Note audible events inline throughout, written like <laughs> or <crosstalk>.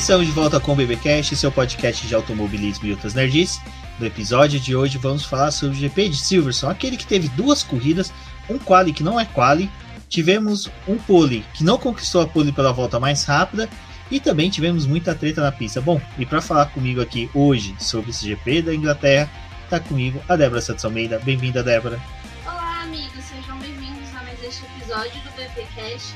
Estamos de volta com o BBcast, seu podcast de automobilismo e outras nerds. No episódio de hoje vamos falar sobre o GP de Silverstone, aquele que teve duas corridas, um quali que não é quali, tivemos um pole que não conquistou a pole pela volta mais rápida e também tivemos muita treta na pista. Bom, e para falar comigo aqui hoje sobre esse GP da Inglaterra, tá comigo a Débora Santos Almeida. Bem-vinda, Débora. Olá, amigos, sejam bem-vindos a mais este episódio do BBcast.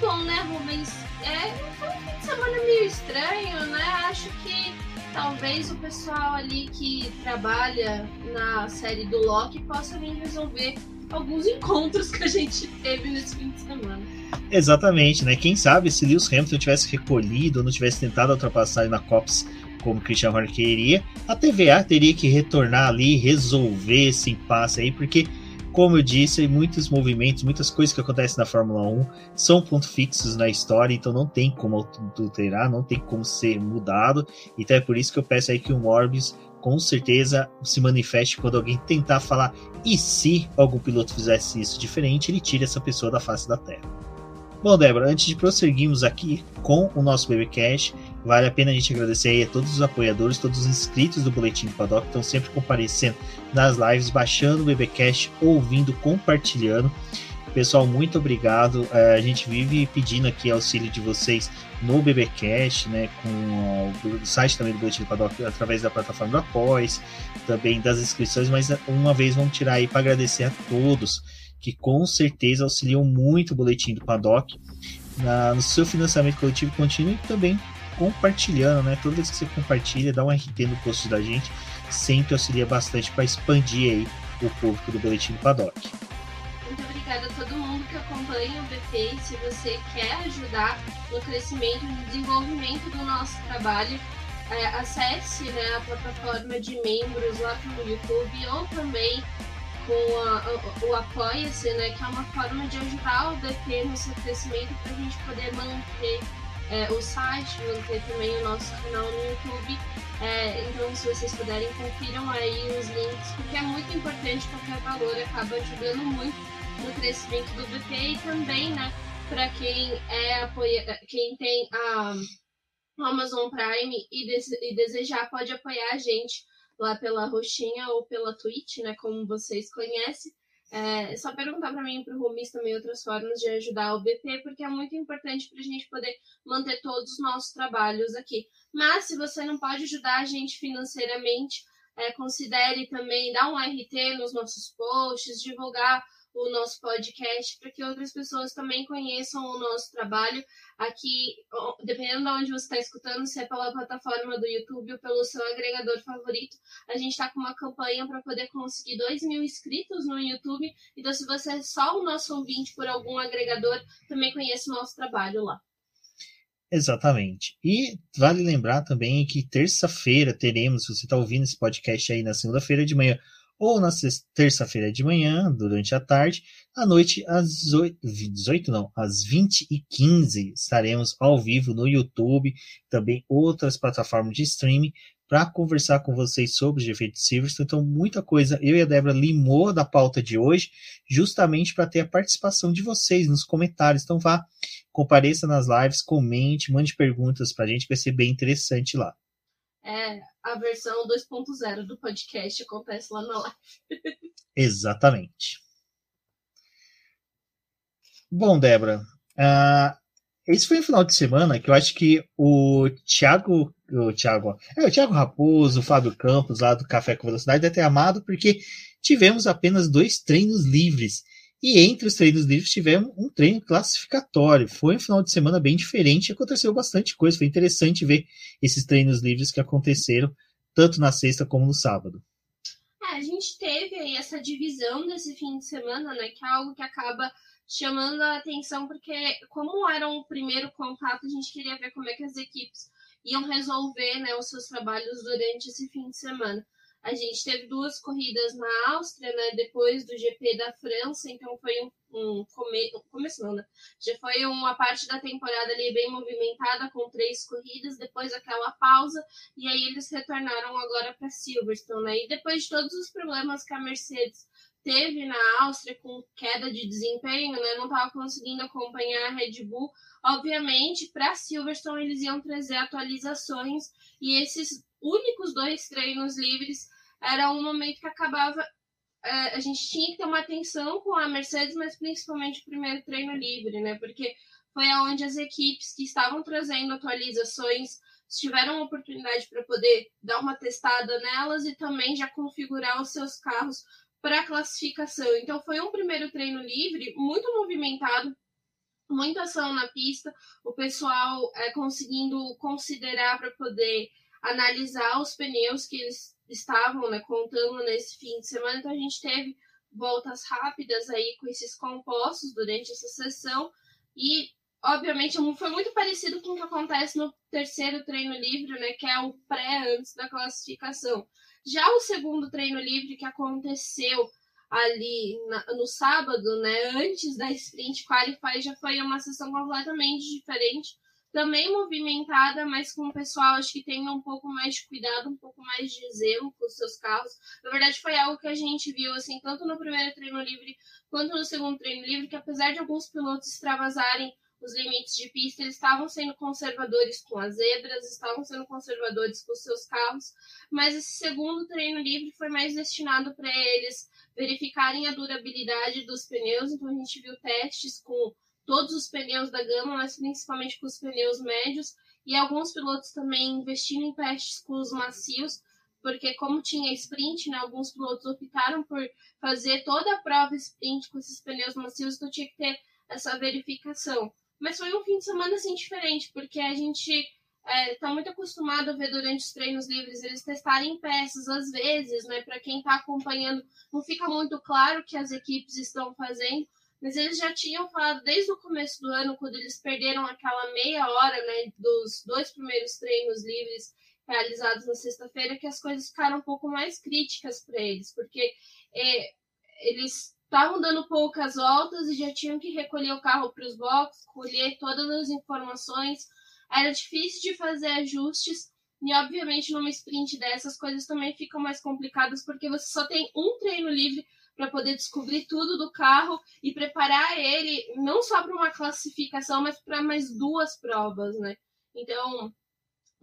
Bom, né, Rubens? É, foi um fim de semana meio estranho, né? Acho que talvez o pessoal ali que trabalha na série do Loki possa vir resolver alguns encontros que a gente teve nesse fim de semana. Exatamente, né? Quem sabe se Lewis Hamilton tivesse recolhido não tivesse tentado ultrapassar na Cops como Christian Horner queria, a TVA teria que retornar ali, resolver esse impasse aí, porque como eu disse, muitos movimentos, muitas coisas que acontecem na Fórmula 1 são pontos fixos na história, então não tem como adulterar, não tem como ser mudado. Então é por isso que eu peço aí que o Morbius com certeza se manifeste quando alguém tentar falar e se algum piloto fizesse isso diferente, ele tira essa pessoa da face da Terra. Bom, Débora, antes de prosseguirmos aqui com o nosso BBcast, vale a pena a gente agradecer a todos os apoiadores, todos os inscritos do Boletim do Paddock, que estão sempre comparecendo nas lives, baixando o BBcast, ouvindo, compartilhando. Pessoal, muito obrigado. É, a gente vive pedindo aqui auxílio de vocês no BBcast, né, com o site também do Boletim do Paddock, através da plataforma do Após, também das inscrições, mas uma vez vamos tirar aí para agradecer a todos que com certeza auxiliam muito o boletim do Paddock na, no seu financiamento coletivo contínuo e também compartilhando, né? Toda vez que você compartilha, dá um RT no post da gente, sempre auxilia bastante para expandir aí o público do boletim do Paddock. Muito obrigada a todo mundo que acompanha o BP. Se você quer ajudar no crescimento e desenvolvimento do nosso trabalho, é, acesse né, a plataforma de membros lá no YouTube ou também com a, o, o Apoia-se, né, que é uma forma de ajudar o DP no seu crescimento para a gente poder manter é, o site, manter também o nosso canal no YouTube. É, então, se vocês puderem, confiram aí os links, porque é muito importante, qualquer valor acaba ajudando muito no crescimento do BP e também, né, para quem é apoia, quem tem a Amazon Prime e, de, e desejar, pode apoiar a gente lá pela roxinha ou pela Twitch, né, como vocês conhecem. É só perguntar para mim e para o Rumis também outras formas de ajudar o BP, porque é muito importante para a gente poder manter todos os nossos trabalhos aqui. Mas se você não pode ajudar a gente financeiramente, é, considere também dar um RT nos nossos posts, divulgar o nosso podcast para que outras pessoas também conheçam o nosso trabalho aqui, dependendo de onde você está escutando, se é pela plataforma do YouTube ou pelo seu agregador favorito, a gente está com uma campanha para poder conseguir 2 mil inscritos no YouTube. Então, se você é só o nosso ouvinte por algum agregador, também conhece o nosso trabalho lá. Exatamente. E vale lembrar também que terça-feira teremos, se você está ouvindo esse podcast aí na segunda-feira de manhã, ou na terça-feira de manhã, durante a tarde, à noite, às 8, 18 não, às 20 e 15 estaremos ao vivo no YouTube, também outras plataformas de streaming, para conversar com vocês sobre os efeitos Silverstone. Então, muita coisa eu e a Débora limou da pauta de hoje, justamente para ter a participação de vocês nos comentários. Então, vá, compareça nas lives, comente, mande perguntas para a gente, vai ser bem interessante lá. É, a versão 2.0 do podcast acontece lá na live. <laughs> Exatamente. Bom, Débora, uh, esse foi um final de semana que eu acho que o Thiago, o Thiago, é, o Thiago Raposo, o Fábio Campos, lá do Café com Velocidade, deve ter amado, porque tivemos apenas dois treinos livres. E entre os treinos livres tivemos um treino classificatório. Foi um final de semana bem diferente, aconteceu bastante coisa. Foi interessante ver esses treinos livres que aconteceram tanto na sexta como no sábado. É, a gente teve aí essa divisão desse fim de semana, né? Que é algo que acaba chamando a atenção, porque como era um primeiro contato, a gente queria ver como é que as equipes iam resolver né, os seus trabalhos durante esse fim de semana. A gente teve duas corridas na Áustria, né? Depois do GP da França, então foi um, um come, começo não, né? Já foi uma parte da temporada ali bem movimentada com três corridas, depois aquela pausa e aí eles retornaram agora para Silverstone, né? E depois de todos os problemas que a Mercedes teve na Áustria com queda de desempenho, né, não estava conseguindo acompanhar a Red Bull. Obviamente, para Silverstone eles iam trazer atualizações e esses únicos dois treinos livres era um momento que acabava é, a gente tinha que ter uma atenção com a Mercedes, mas principalmente o primeiro treino livre, né? Porque foi aonde as equipes que estavam trazendo atualizações tiveram oportunidade para poder dar uma testada nelas e também já configurar os seus carros para classificação. Então foi um primeiro treino livre, muito movimentado, muita ação na pista, o pessoal é, conseguindo considerar para poder analisar os pneus que eles estavam né, contando nesse fim de semana. Então a gente teve voltas rápidas aí com esses compostos durante essa sessão e obviamente foi muito parecido com o que acontece no terceiro treino livre, né, que é o pré antes da classificação. Já o segundo treino livre que aconteceu ali na, no sábado, né, antes da sprint qualify, já foi uma sessão completamente diferente também movimentada, mas com o pessoal acho que tem um pouco mais de cuidado, um pouco mais de zelo com os seus carros. Na verdade, foi algo que a gente viu, assim, tanto no primeiro treino livre quanto no segundo treino livre, que apesar de alguns pilotos extravasarem os limites de pista, eles estavam sendo conservadores com as zebras, estavam sendo conservadores com os seus carros, mas esse segundo treino livre foi mais destinado para eles verificarem a durabilidade dos pneus, então a gente viu testes com todos os pneus da gama, mas principalmente com os pneus médios, e alguns pilotos também investindo em testes com os macios, porque como tinha sprint, né, alguns pilotos optaram por fazer toda a prova sprint com esses pneus macios, então tinha que ter essa verificação. Mas foi um fim de semana assim diferente, porque a gente está é, tá muito acostumado a ver durante os treinos livres eles testarem peças às vezes, né? Para quem está acompanhando, não fica muito claro o que as equipes estão fazendo, mas eles já tinham falado desde o começo do ano, quando eles perderam aquela meia hora né, dos dois primeiros treinos livres realizados na sexta-feira, que as coisas ficaram um pouco mais críticas para eles, porque é, eles estavam dando poucas voltas e já tinham que recolher o carro para os boxes, colher todas as informações. Era difícil de fazer ajustes. E, obviamente, numa sprint dessas, coisas também ficam mais complicadas porque você só tem um treino livre para poder descobrir tudo do carro e preparar ele não só para uma classificação, mas para mais duas provas, né? Então,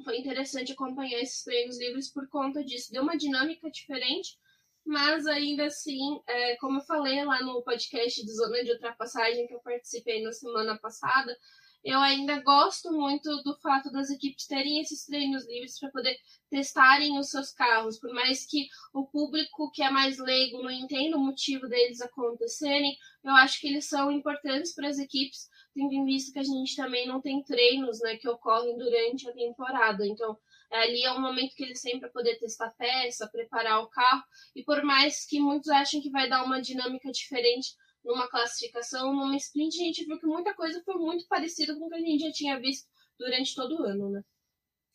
foi interessante acompanhar esses treinos livres por conta disso. Deu uma dinâmica diferente, mas ainda assim, é, como eu falei lá no podcast de Zona de Ultrapassagem que eu participei na semana passada, eu ainda gosto muito do fato das equipes terem esses treinos livres para poder testarem os seus carros, por mais que o público que é mais leigo não entenda o motivo deles acontecerem, eu acho que eles são importantes para as equipes, tendo em vista que a gente também não tem treinos né, que ocorrem durante a temporada. Então, ali é um momento que eles têm para poder testar peça, preparar o carro, e por mais que muitos achem que vai dar uma dinâmica diferente numa classificação, numa sprint, a gente viu que muita coisa foi muito parecida com o que a gente já tinha visto durante todo o ano, né?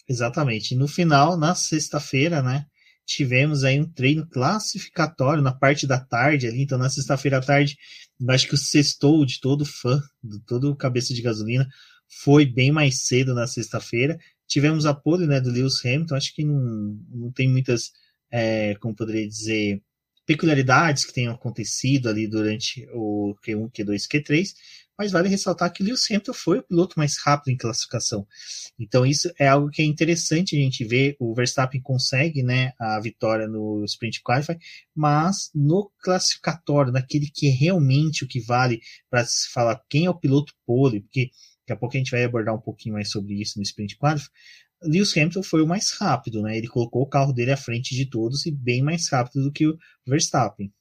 Exatamente. No final, na sexta-feira, né, tivemos aí um treino classificatório na parte da tarde ali. Então, na sexta-feira à tarde, acho que o sextou de todo fã, de todo cabeça de gasolina, foi bem mais cedo na sexta-feira. Tivemos a pole né, do Lewis Hamilton, acho que não, não tem muitas, é, como poderia dizer, peculiaridades que tenham acontecido ali durante o Q1, Q2, Q3, mas vale ressaltar que Lewis Hamilton foi o piloto mais rápido em classificação. Então isso é algo que é interessante a gente ver. O Verstappen consegue né, a vitória no Sprint Qualify, mas no classificatório, naquele que é realmente o que vale para se falar quem é o piloto pole, porque daqui a pouco a gente vai abordar um pouquinho mais sobre isso no Sprint Qualify, Lewis Hamilton foi o mais rápido, né? Ele colocou o carro dele à frente de todos e bem mais rápido do que o Verstappen.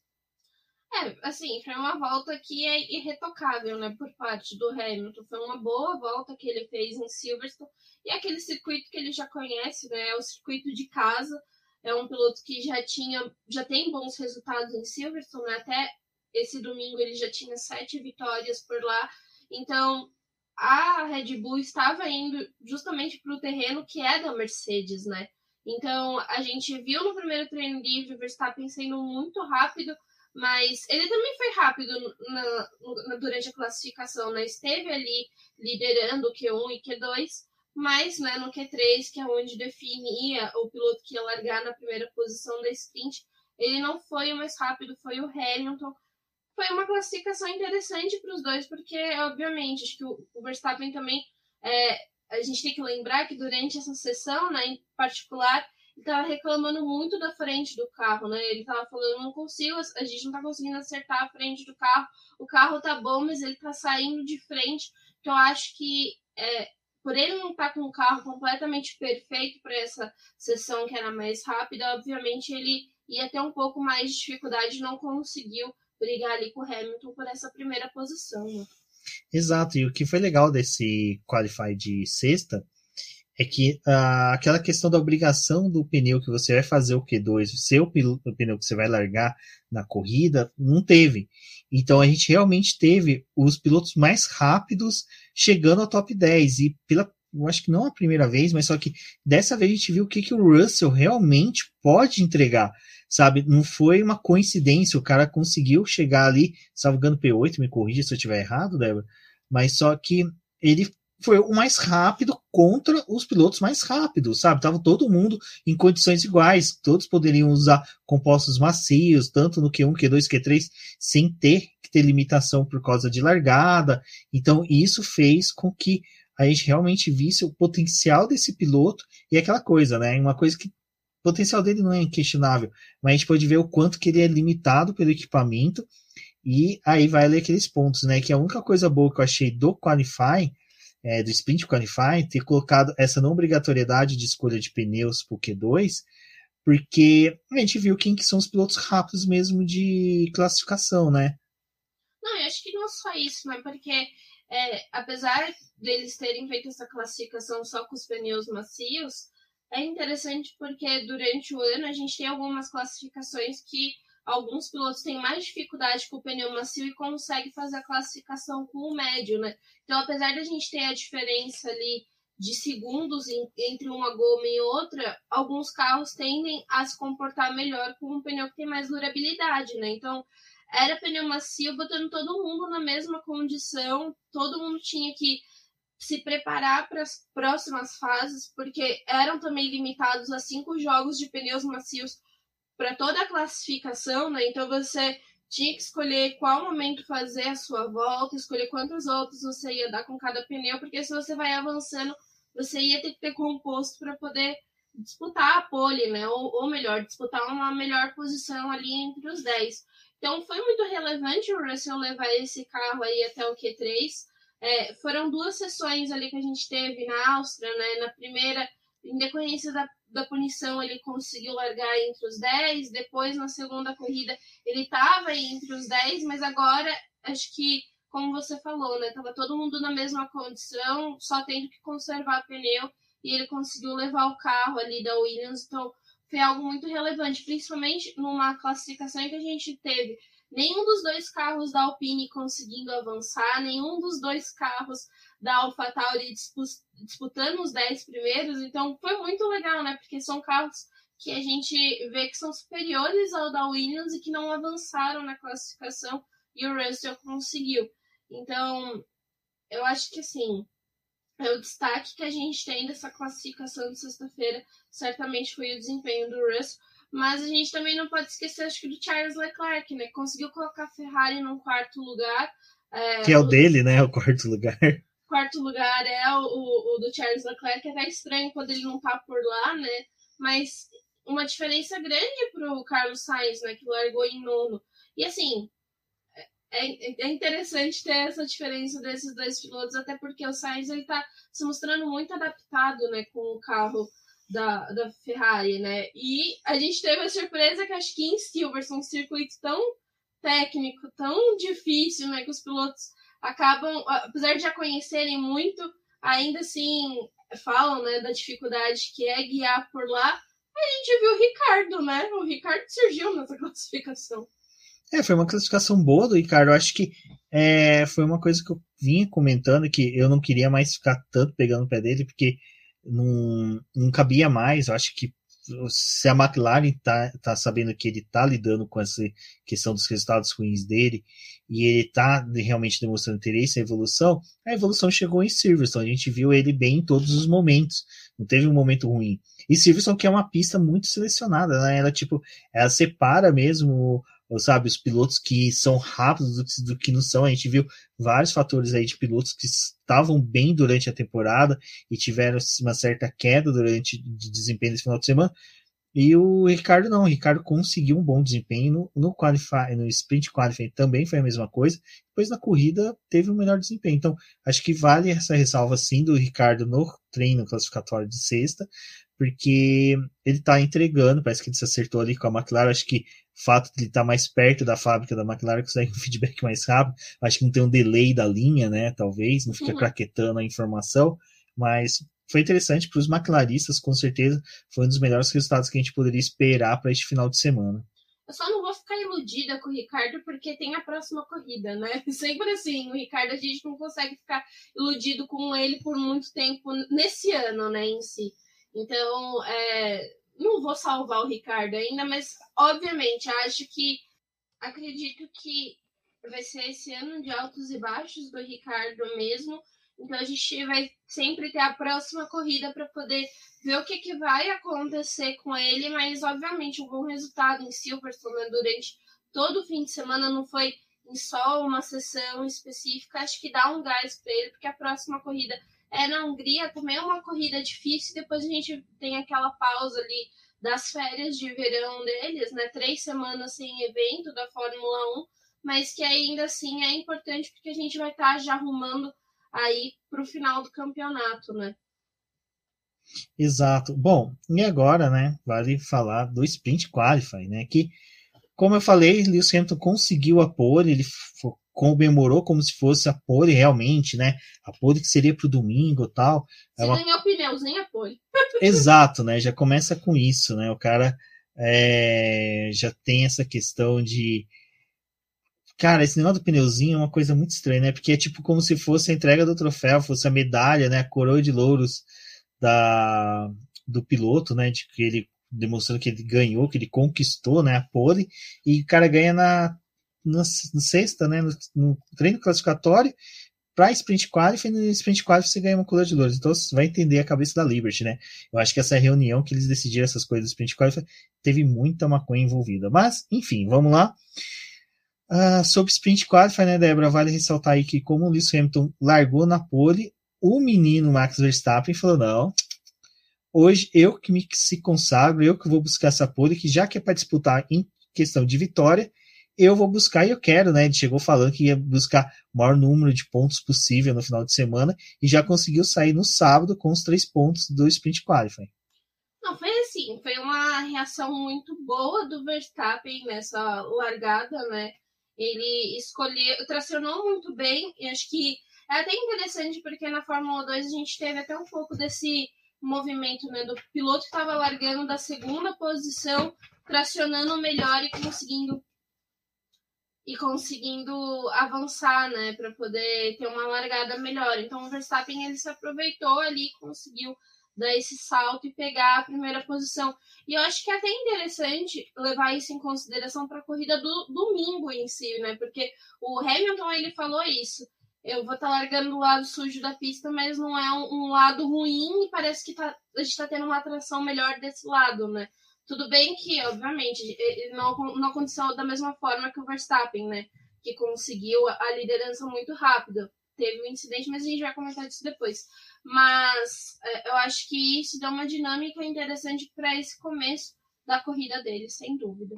É, assim, foi uma volta que é irretocável, né, por parte do Hamilton. Foi uma boa volta que ele fez em Silverstone. E aquele circuito que ele já conhece, né, é o circuito de casa. É um piloto que já tinha, já tem bons resultados em Silverstone, né? até esse domingo ele já tinha sete vitórias por lá. Então, a Red Bull estava indo justamente para o terreno que é da Mercedes, né? Então a gente viu no primeiro treino livre o Verstappen sendo muito rápido, mas ele também foi rápido na, na, durante a classificação, né? Esteve ali liderando o Q1 e Q2, mas né, no Q3, que é onde definia o piloto que ia largar na primeira posição da sprint, ele não foi o mais rápido, foi o Hamilton. Foi uma classificação interessante para os dois, porque, obviamente, acho que o, Verstappen também. É, a gente tem que lembrar que durante essa sessão, né, em particular, ele estava reclamando muito da frente do carro, né? Ele estava falando, não consigo, a gente não está conseguindo acertar a frente do carro. O carro tá bom, mas ele está saindo de frente. Então, acho que é, por ele não estar tá com o carro completamente perfeito para essa sessão que era mais rápida, obviamente ele ia ter um pouco mais de dificuldade, não conseguiu brigar ali com o Hamilton por essa primeira posição. Né? Exato, e o que foi legal desse Qualify de sexta é que uh, aquela questão da obrigação do pneu que você vai fazer o Q2, o seu pneu que você vai largar na corrida, não teve. Então a gente realmente teve os pilotos mais rápidos chegando ao top 10. E pela, eu acho que não a primeira vez, mas só que dessa vez a gente viu o que, que o Russell realmente pode entregar. Sabe, não foi uma coincidência, o cara conseguiu chegar ali, salvando P8, me corrija se eu estiver errado, Débora, mas só que ele foi o mais rápido contra os pilotos mais rápidos, sabe? Tava todo mundo em condições iguais, todos poderiam usar compostos macios, tanto no Q1, Q2, Q3, sem ter que ter limitação por causa de largada. Então, isso fez com que a gente realmente visse o potencial desse piloto e aquela coisa, né? Uma coisa que o potencial dele não é inquestionável, mas a gente pode ver o quanto que ele é limitado pelo equipamento e aí vai ler aqueles pontos, né? Que a única coisa boa que eu achei do Qualify é, do Sprint Qualify ter colocado essa não obrigatoriedade de escolha de pneus o Q2, porque a gente viu quem que são os pilotos rápidos mesmo de classificação, né? Não, eu acho que não só isso, mas porque é, apesar deles terem feito essa classificação só com os pneus macios, é interessante porque durante o ano a gente tem algumas classificações que alguns pilotos têm mais dificuldade com o pneu macio e conseguem fazer a classificação com o médio, né? Então, apesar de a gente ter a diferença ali de segundos entre uma goma e outra, alguns carros tendem a se comportar melhor com um pneu que tem mais durabilidade, né? Então, era pneu macio, botando todo mundo na mesma condição, todo mundo tinha que se preparar para as próximas fases, porque eram também limitados a cinco jogos de pneus macios para toda a classificação, né? Então você tinha que escolher qual momento fazer a sua volta, escolher quantas voltas você ia dar com cada pneu, porque se você vai avançando, você ia ter que ter composto para poder disputar a pole, né? Ou, ou melhor, disputar uma melhor posição ali entre os 10. Então foi muito relevante o Russell levar esse carro aí até o Q3. É, foram duas sessões ali que a gente teve na Áustria, né? Na primeira, em decorrência da da punição ele conseguiu largar entre os 10, depois na segunda corrida ele estava entre os 10, mas agora acho que, como você falou, né, tava todo mundo na mesma condição, só tendo que conservar pneu e ele conseguiu levar o carro ali da Williams, então foi algo muito relevante, principalmente numa classificação em que a gente teve nenhum dos dois carros da Alpine conseguindo avançar, nenhum dos dois carros da AlphaTauri disputando os 10 primeiros, então foi muito legal, né? Porque são carros que a gente vê que são superiores ao da Williams e que não avançaram na classificação e o Russell conseguiu. Então, eu acho que assim, é o destaque que a gente tem dessa classificação de sexta-feira, certamente foi o desempenho do Russell, mas a gente também não pode esquecer, acho que do Charles Leclerc, né? Conseguiu colocar a Ferrari num quarto lugar. É, que é o dele, né? O quarto lugar quarto lugar é o, o, o do Charles Leclerc, que é até estranho quando ele não tá por lá, né? Mas uma diferença grande pro Carlos Sainz, né? Que largou em nono. E assim, é, é interessante ter essa diferença desses dois pilotos, até porque o Sainz ele tá se mostrando muito adaptado, né? Com o carro da, da Ferrari, né? E a gente teve a surpresa que acho que em Silverstone, um circuito tão técnico, tão difícil, né? Que os pilotos acabam, apesar de já conhecerem muito, ainda assim falam né, da dificuldade que é guiar por lá. A gente viu o Ricardo, né? O Ricardo surgiu nessa <laughs> classificação. É, foi uma classificação boa do Ricardo. Eu acho que é, foi uma coisa que eu vinha comentando que eu não queria mais ficar tanto pegando o pé dele, porque não, não cabia mais. Eu acho que se a McLaren tá, tá sabendo que ele tá lidando com essa questão dos resultados ruins dele e ele tá realmente demonstrando interesse na evolução, a evolução chegou em Silverstone. A gente viu ele bem em todos os momentos. Não teve um momento ruim. E Silverstone que é uma pista muito selecionada, né? Ela tipo, ela separa mesmo, sabe, os pilotos que são rápidos do, que não são. A gente viu vários fatores aí de pilotos que estavam bem durante a temporada e tiveram uma certa queda durante de desempenho nesse final de semana. E o Ricardo não, o Ricardo conseguiu um bom desempenho no, no qualify, no sprint qualifying também foi a mesma coisa. Depois na corrida teve um melhor desempenho. Então, acho que vale essa ressalva sim do Ricardo no treino classificatório de sexta, porque ele está entregando, parece que ele se acertou ali com a McLaren, acho que fato de ele estar tá mais perto da fábrica da McLaren consegue um <laughs> feedback mais rápido, acho que não tem um delay da linha, né, talvez, não fica uhum. craquetando a informação, mas foi interessante para os McLaristas, com certeza, foi um dos melhores resultados que a gente poderia esperar para este final de semana. Eu só não vou ficar iludida com o Ricardo porque tem a próxima corrida, né? <laughs> Sempre assim, o Ricardo a gente não consegue ficar iludido com ele por muito tempo nesse ano, né, em si. Então, é, não vou salvar o Ricardo ainda, mas obviamente acho que acredito que vai ser esse ano de altos e baixos do Ricardo mesmo. Então a gente vai sempre ter a próxima corrida para poder ver o que, que vai acontecer com ele, mas obviamente um bom resultado em Silverstone né, durante todo o fim de semana não foi em só uma sessão específica, acho que dá um gás para ele, porque a próxima corrida é na Hungria, também é uma corrida difícil, depois a gente tem aquela pausa ali das férias de verão deles, né? Três semanas sem evento da Fórmula 1, mas que ainda assim é importante porque a gente vai estar tá já arrumando aí para o final do campeonato, né? Exato. Bom, e agora, né, vale falar do Sprint Qualify, né, que, como eu falei, Lewis Hamilton conseguiu a pole, ele comemorou como se fosse a pole realmente, né, a pole que seria para o domingo e tal. Você é uma... ganhou pneus, nem a pole. <laughs> Exato, né, já começa com isso, né, o cara é, já tem essa questão de Cara, esse negócio do pneuzinho é uma coisa muito estranha, né? Porque é tipo como se fosse a entrega do troféu, fosse a medalha, né? A coroa de louros da, do piloto, né? De que ele demonstrando que ele ganhou, que ele conquistou, né? A pole, e o cara ganha na, na, sexta, né? No, no, treino classificatório para sprint qualify, e no sprint qualify você ganha uma coroa de louros. Então você vai entender a cabeça da Liberty, né? Eu acho que essa reunião que eles decidiram essas coisas do sprint qualify teve muita maconha envolvida. Mas, enfim, vamos lá. Uh, sobre sprint qualify, né, Débora? Vale ressaltar aí que, como o Lewis Hamilton largou na pole, o menino Max Verstappen falou: não, hoje eu que me se consagro, eu que vou buscar essa pole, que já que é para disputar em questão de vitória, eu vou buscar e eu quero, né? Ele chegou falando que ia buscar o maior número de pontos possível no final de semana e já conseguiu sair no sábado com os três pontos do sprint qualify. Não, foi assim, foi uma reação muito boa do Verstappen nessa largada, né? Ele escolheu, tracionou muito bem, e acho que é até interessante porque na Fórmula 2 a gente teve até um pouco desse movimento, né, do piloto que estava largando da segunda posição, tracionando melhor e conseguindo e conseguindo avançar, né, para poder ter uma largada melhor. Então o Verstappen ele se aproveitou ali, conseguiu dar esse salto e pegar a primeira posição. E eu acho que é até interessante levar isso em consideração para a corrida do domingo em si, né? Porque o Hamilton ele falou isso. Eu vou estar tá largando do lado sujo da pista, mas não é um, um lado ruim e parece que tá, a gente está tendo uma atração melhor desse lado, né? Tudo bem que, obviamente, não, não aconteceu da mesma forma que o Verstappen, né? Que conseguiu a liderança muito rápido. Teve um incidente, mas a gente vai comentar disso depois. Mas é, eu acho que isso dá uma dinâmica interessante para esse começo da corrida dele, sem dúvida.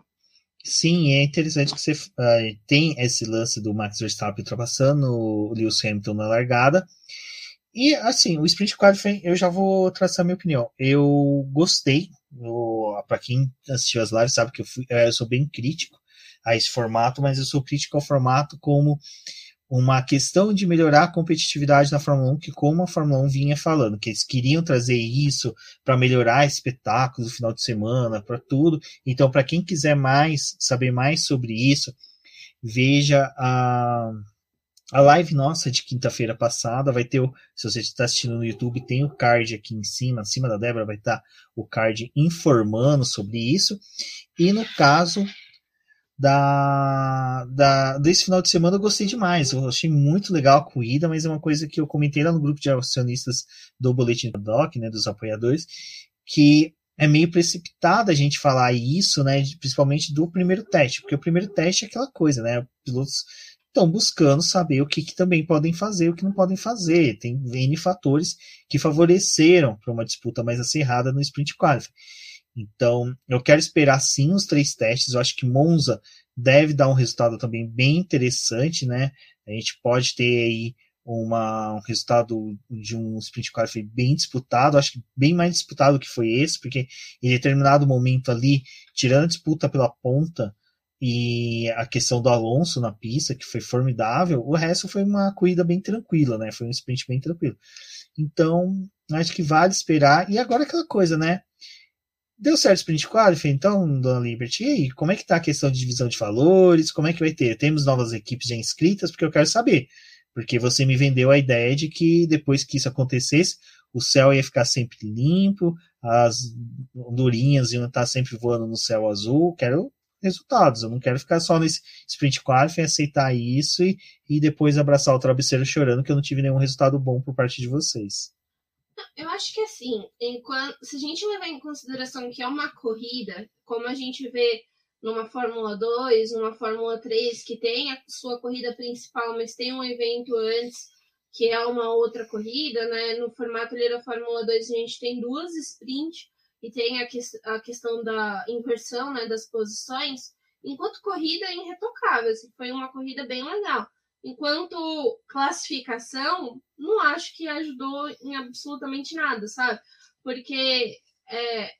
Sim, é interessante que você uh, tem esse lance do Max Verstappen ultrapassando o Lewis Hamilton na largada. E assim, o sprint qualifying, eu já vou traçar minha opinião. Eu gostei, para quem assistiu as lives sabe que eu, fui, eu sou bem crítico a esse formato, mas eu sou crítico ao formato como uma questão de melhorar a competitividade na Fórmula 1, que como a Fórmula 1 vinha falando, que eles queriam trazer isso para melhorar espetáculos no final de semana, para tudo. Então, para quem quiser mais, saber mais sobre isso, veja a, a live nossa de quinta-feira passada. Vai ter, o, se você está assistindo no YouTube, tem o card aqui em cima, acima da Débora vai estar tá o card informando sobre isso. E no caso da, da, desse final de semana eu gostei demais. Eu achei muito legal a corrida, mas é uma coisa que eu comentei lá no grupo de acionistas do Boletim do Doc, né, dos apoiadores, que é meio precipitado a gente falar isso, né? Principalmente do primeiro teste, porque o primeiro teste é aquela coisa, né? Os pilotos estão buscando saber o que, que, também podem fazer e o que não podem fazer. Tem N fatores que favoreceram para uma disputa mais acirrada no sprint qualifying. Então, eu quero esperar sim os três testes. Eu acho que Monza deve dar um resultado também bem interessante, né? A gente pode ter aí uma, um resultado de um sprint qualifying bem disputado, acho que bem mais disputado que foi esse, porque em determinado momento ali, tirando a disputa pela ponta, e a questão do Alonso na pista, que foi formidável, o resto foi uma corrida bem tranquila, né? Foi um sprint bem tranquilo. Então, acho que vale esperar. E agora aquela coisa, né? Deu certo o sprint qualify, então, Dona Liberty, e aí, como é que tá a questão de divisão de valores? Como é que vai ter? Temos novas equipes já inscritas? Porque eu quero saber. Porque você me vendeu a ideia de que depois que isso acontecesse, o céu ia ficar sempre limpo, as andorinhas iam estar sempre voando no céu azul. Quero resultados. Eu não quero ficar só nesse sprint qualifying, aceitar isso e, e depois abraçar o travesseiro chorando que eu não tive nenhum resultado bom por parte de vocês. Eu acho que assim, enquanto, se a gente levar em consideração que é uma corrida, como a gente vê numa Fórmula 2, numa Fórmula 3, que tem a sua corrida principal, mas tem um evento antes que é uma outra corrida, né? No formato ali da Fórmula 2 a gente tem duas sprints e tem a, que, a questão da inversão né, das posições, enquanto corrida é irretocável, assim, foi uma corrida bem legal. Enquanto classificação, não acho que ajudou em absolutamente nada, sabe? Porque, é,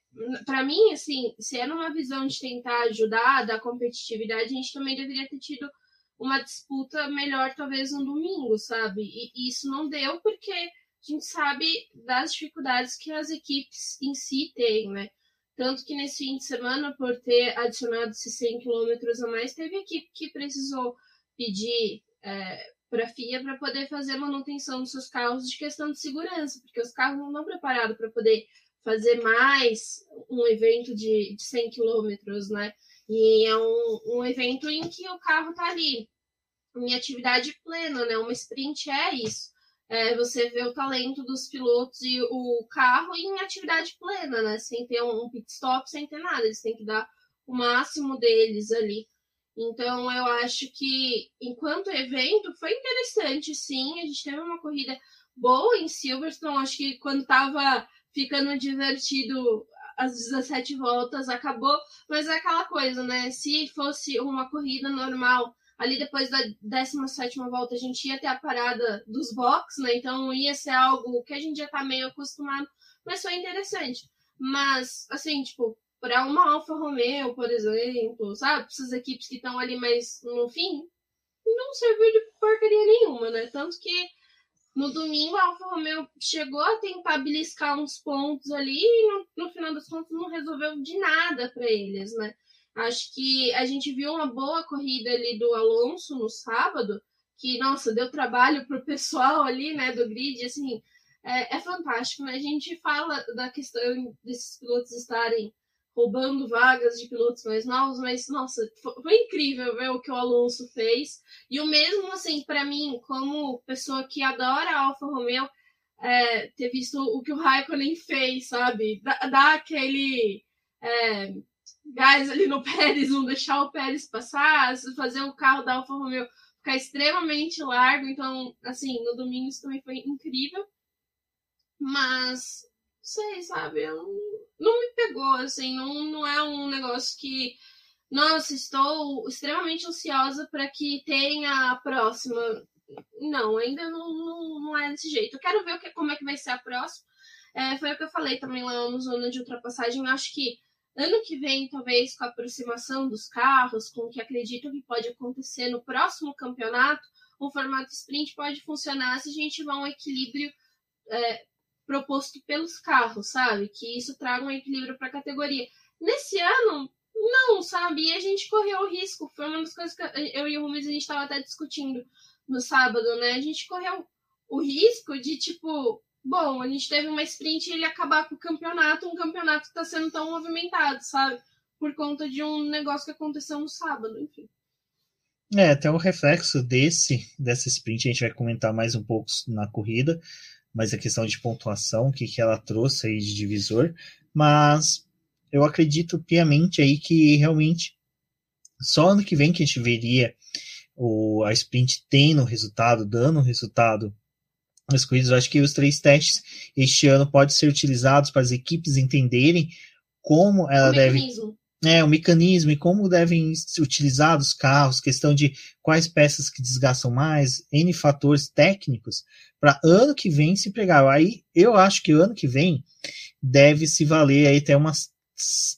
para mim, assim, se era uma visão de tentar ajudar, da competitividade, a gente também deveria ter tido uma disputa melhor, talvez, no domingo, sabe? E, e isso não deu porque a gente sabe das dificuldades que as equipes em si têm, né? Tanto que nesse fim de semana, por ter adicionado esses 100 quilômetros a mais, teve equipe que precisou pedir é, para a FIA para poder fazer manutenção dos seus carros de questão de segurança, porque os carros não estão preparados para poder fazer mais um evento de, de 100 quilômetros, né? E é um, um evento em que o carro está ali em atividade plena, né? Uma sprint é isso é, você vê o talento dos pilotos e o carro em atividade plena, né? Sem ter um pit stop, sem ter nada. Eles têm que dar o máximo deles ali. Então, eu acho que, enquanto evento, foi interessante, sim. A gente teve uma corrida boa em Silverstone. Acho que quando estava ficando divertido as 17 voltas, acabou. Mas é aquela coisa, né? Se fosse uma corrida normal ali depois da 17 volta a gente ia ter a parada dos box, né? Então ia ser algo que a gente já tá meio acostumado, mas foi interessante. Mas, assim, tipo, para uma Alfa Romeo, por exemplo, sabe? Essas equipes que estão ali mais no fim, não serviu de porcaria nenhuma, né? Tanto que no domingo a Alfa Romeo chegou a tentar beliscar uns pontos ali e no, no final das contas não resolveu de nada para eles, né? Acho que a gente viu uma boa corrida ali do Alonso no sábado, que, nossa, deu trabalho pro pessoal ali, né, do grid, assim, é, é fantástico, né? A gente fala da questão desses pilotos estarem roubando vagas de pilotos mais novos, mas nossa, foi incrível ver o que o Alonso fez. E o mesmo assim, para mim, como pessoa que adora a Alfa Romeo, é, ter visto o que o Raikkonen fez, sabe? Dá, dá aquele é, gás ali no <laughs> Pérez, não deixar o Pérez passar, fazer o carro da Alfa Romeo ficar extremamente largo. Então, assim, no domingo isso também foi incrível. Mas, sei, sabe? Eu, não me pegou, assim, não, não é um negócio que. Nossa, estou extremamente ansiosa para que tenha a próxima. Não, ainda não, não, não é desse jeito. Eu quero ver o que, como é que vai ser a próxima. É, foi o que eu falei também lá no Zona de Ultrapassagem. Acho que Ano que vem, talvez com a aproximação dos carros, com o que acredito que pode acontecer no próximo campeonato, o formato sprint pode funcionar se a gente tiver um equilíbrio é, proposto pelos carros, sabe? Que isso traga um equilíbrio para a categoria. Nesse ano, não, sabe? E a gente correu o risco. Foi uma das coisas que eu e o Rubens a gente estava até discutindo no sábado, né? A gente correu o risco de, tipo, bom, a gente teve uma sprint e ele acabar com o campeonato, um campeonato que está sendo tão movimentado, sabe? Por conta de um negócio que aconteceu no sábado, enfim. É, até o reflexo desse, dessa sprint, a gente vai comentar mais um pouco na corrida, mas a questão de pontuação, o que, que ela trouxe aí de divisor, mas eu acredito piamente aí que realmente só ano que vem que a gente veria o, a sprint tendo resultado, dando resultado nas corridas. Eu acho que os três testes este ano podem ser utilizados para as equipes entenderem como ela o deve. Mecanismo. É, o mecanismo e como devem ser utilizados os carros, questão de quais peças que desgastam mais, N fatores técnicos, para ano que vem se pregar. Aí eu acho que o ano que vem deve se valer aí até umas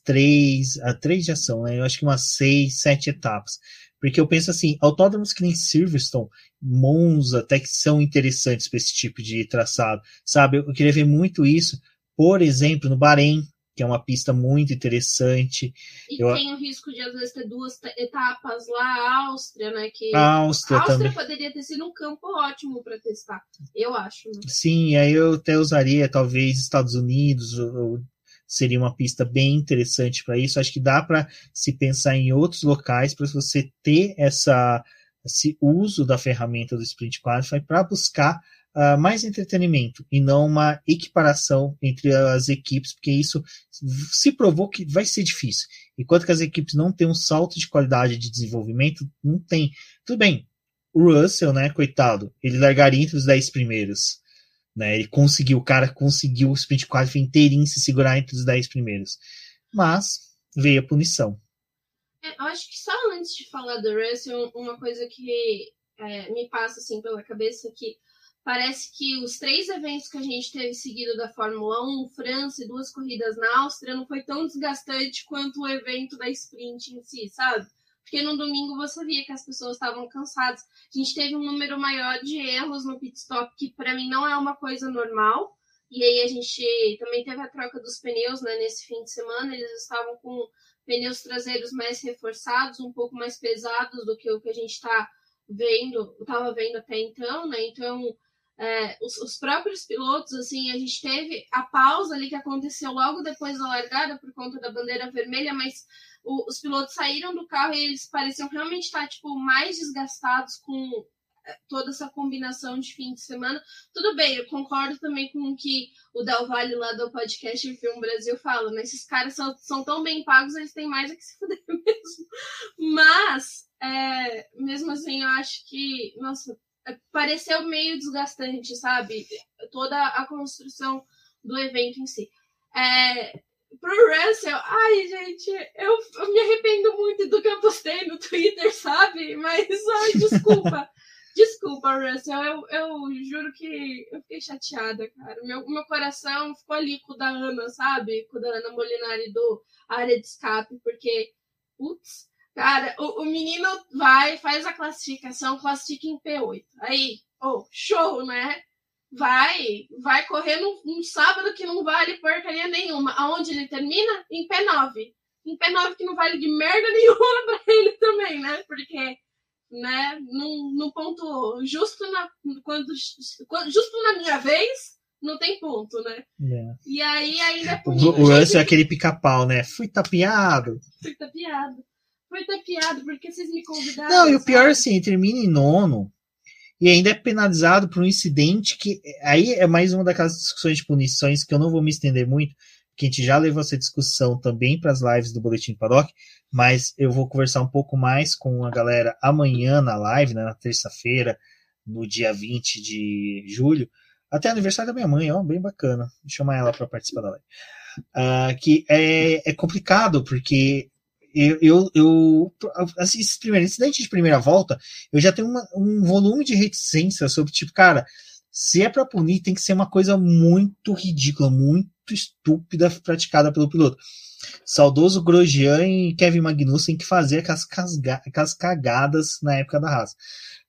três, a três de ação, né? Eu acho que umas seis, sete etapas. Porque eu penso assim, autódromos que nem Silverstone, Monza, até que são interessantes para esse tipo de traçado, sabe? Eu queria ver muito isso, por exemplo, no Bahrein, que é uma pista muito interessante. E eu... tem o risco de às vezes ter duas etapas lá, a Áustria, né? Que a Áustria, a Áustria também. poderia ter sido um campo ótimo para testar, eu acho. Né? Sim, aí eu até usaria talvez Estados Unidos ou seria uma pista bem interessante para isso. Acho que dá para se pensar em outros locais para você ter essa, esse uso da ferramenta do Sprint Qualify para buscar uh, mais entretenimento e não uma equiparação entre as equipes, porque isso se provou que vai ser difícil. Enquanto que as equipes não têm um salto de qualidade de desenvolvimento, não tem. Tudo bem, o Russell, né, coitado, ele largaria entre os 10 primeiros. Né? Ele conseguiu, o cara conseguiu o sprint qualify inteirinho se segurar entre os 10 primeiros. Mas veio a punição. É, eu acho que só antes de falar do Russell, uma coisa que é, me passa assim pela cabeça que parece que os três eventos que a gente teve seguido da Fórmula 1, França e duas corridas na Áustria, não foi tão desgastante quanto o evento da sprint em si, sabe? Porque no domingo você via que as pessoas estavam cansadas. A gente teve um número maior de erros no pit stop, que para mim não é uma coisa normal. E aí a gente também teve a troca dos pneus né, nesse fim de semana. Eles estavam com pneus traseiros mais reforçados, um pouco mais pesados do que o que a gente está vendo, estava vendo até então, né? Então é, os, os, próprios pilotos, assim, a gente teve a pausa ali que aconteceu logo depois da largada por conta da bandeira vermelha, mas o, os pilotos saíram do carro e eles pareciam realmente estar tipo mais desgastados com é, toda essa combinação de fim de semana. Tudo bem, eu concordo também com o que o Del Valle lá do podcast F1 Brasil fala, né? Esses caras são, são tão bem pagos, eles têm mais a que se fuder <laughs> mesmo. Mas, é, mesmo assim, eu acho que, nossa, é, pareceu meio desgastante, sabe? Toda a construção do evento em si. É, pro Russell, ai, gente, eu, eu, me arrependo muito do que eu postei no Twitter, sabe? Mas, <laughs> ai, desculpa. desculpa, Russell, eu, eu juro que eu fiquei chateada, cara. Meu, meu coração ficou ali com o da Ana, sabe? Com o da Ana Molinari do Área de Escape, porque, putz, cara, o, o menino vai, faz a classificação, classifica em P8. Aí, oh, show, né? Vai vai correr num, num, sábado que não vale porcaria nenhuma. Aonde ele termina? Em P9. Em P9 que não vale de merda <laughs> nenhuma pra ele também, né? Porque, né, num, num ponto justo na, quando, justo na minha vez, não tem ponto, né? É. E aí ainda é. O, Russell é aquele pica-pau, né? Fui tapeado. Fui tapeado. Fui tapeado porque vocês me convidaram. Não, e o pior assim, termina em nono e ainda é penalizado por um incidente que aí é mais uma daquelas discussões de punições que eu não vou me estender muito, que a gente já levou essa discussão também para as lives do Boletim Paddock, mas eu vou conversar um pouco mais com a galera amanhã na live, né, na terça-feira, no dia 20 de julho, até aniversário da minha mãe, ó, bem bacana, vou chamar ela para participar da live. Uh, que é, é complicado, porque eu, eu, eu assim, incidente de primeira volta, eu já tenho uma, um volume de reticência sobre, tipo, cara, se é para punir, tem que ser uma coisa muito ridícula, muito estúpida praticada pelo piloto. Saudoso Grosjean e Kevin Magnussen que fazer aquelas, aquelas cagadas na época da raça.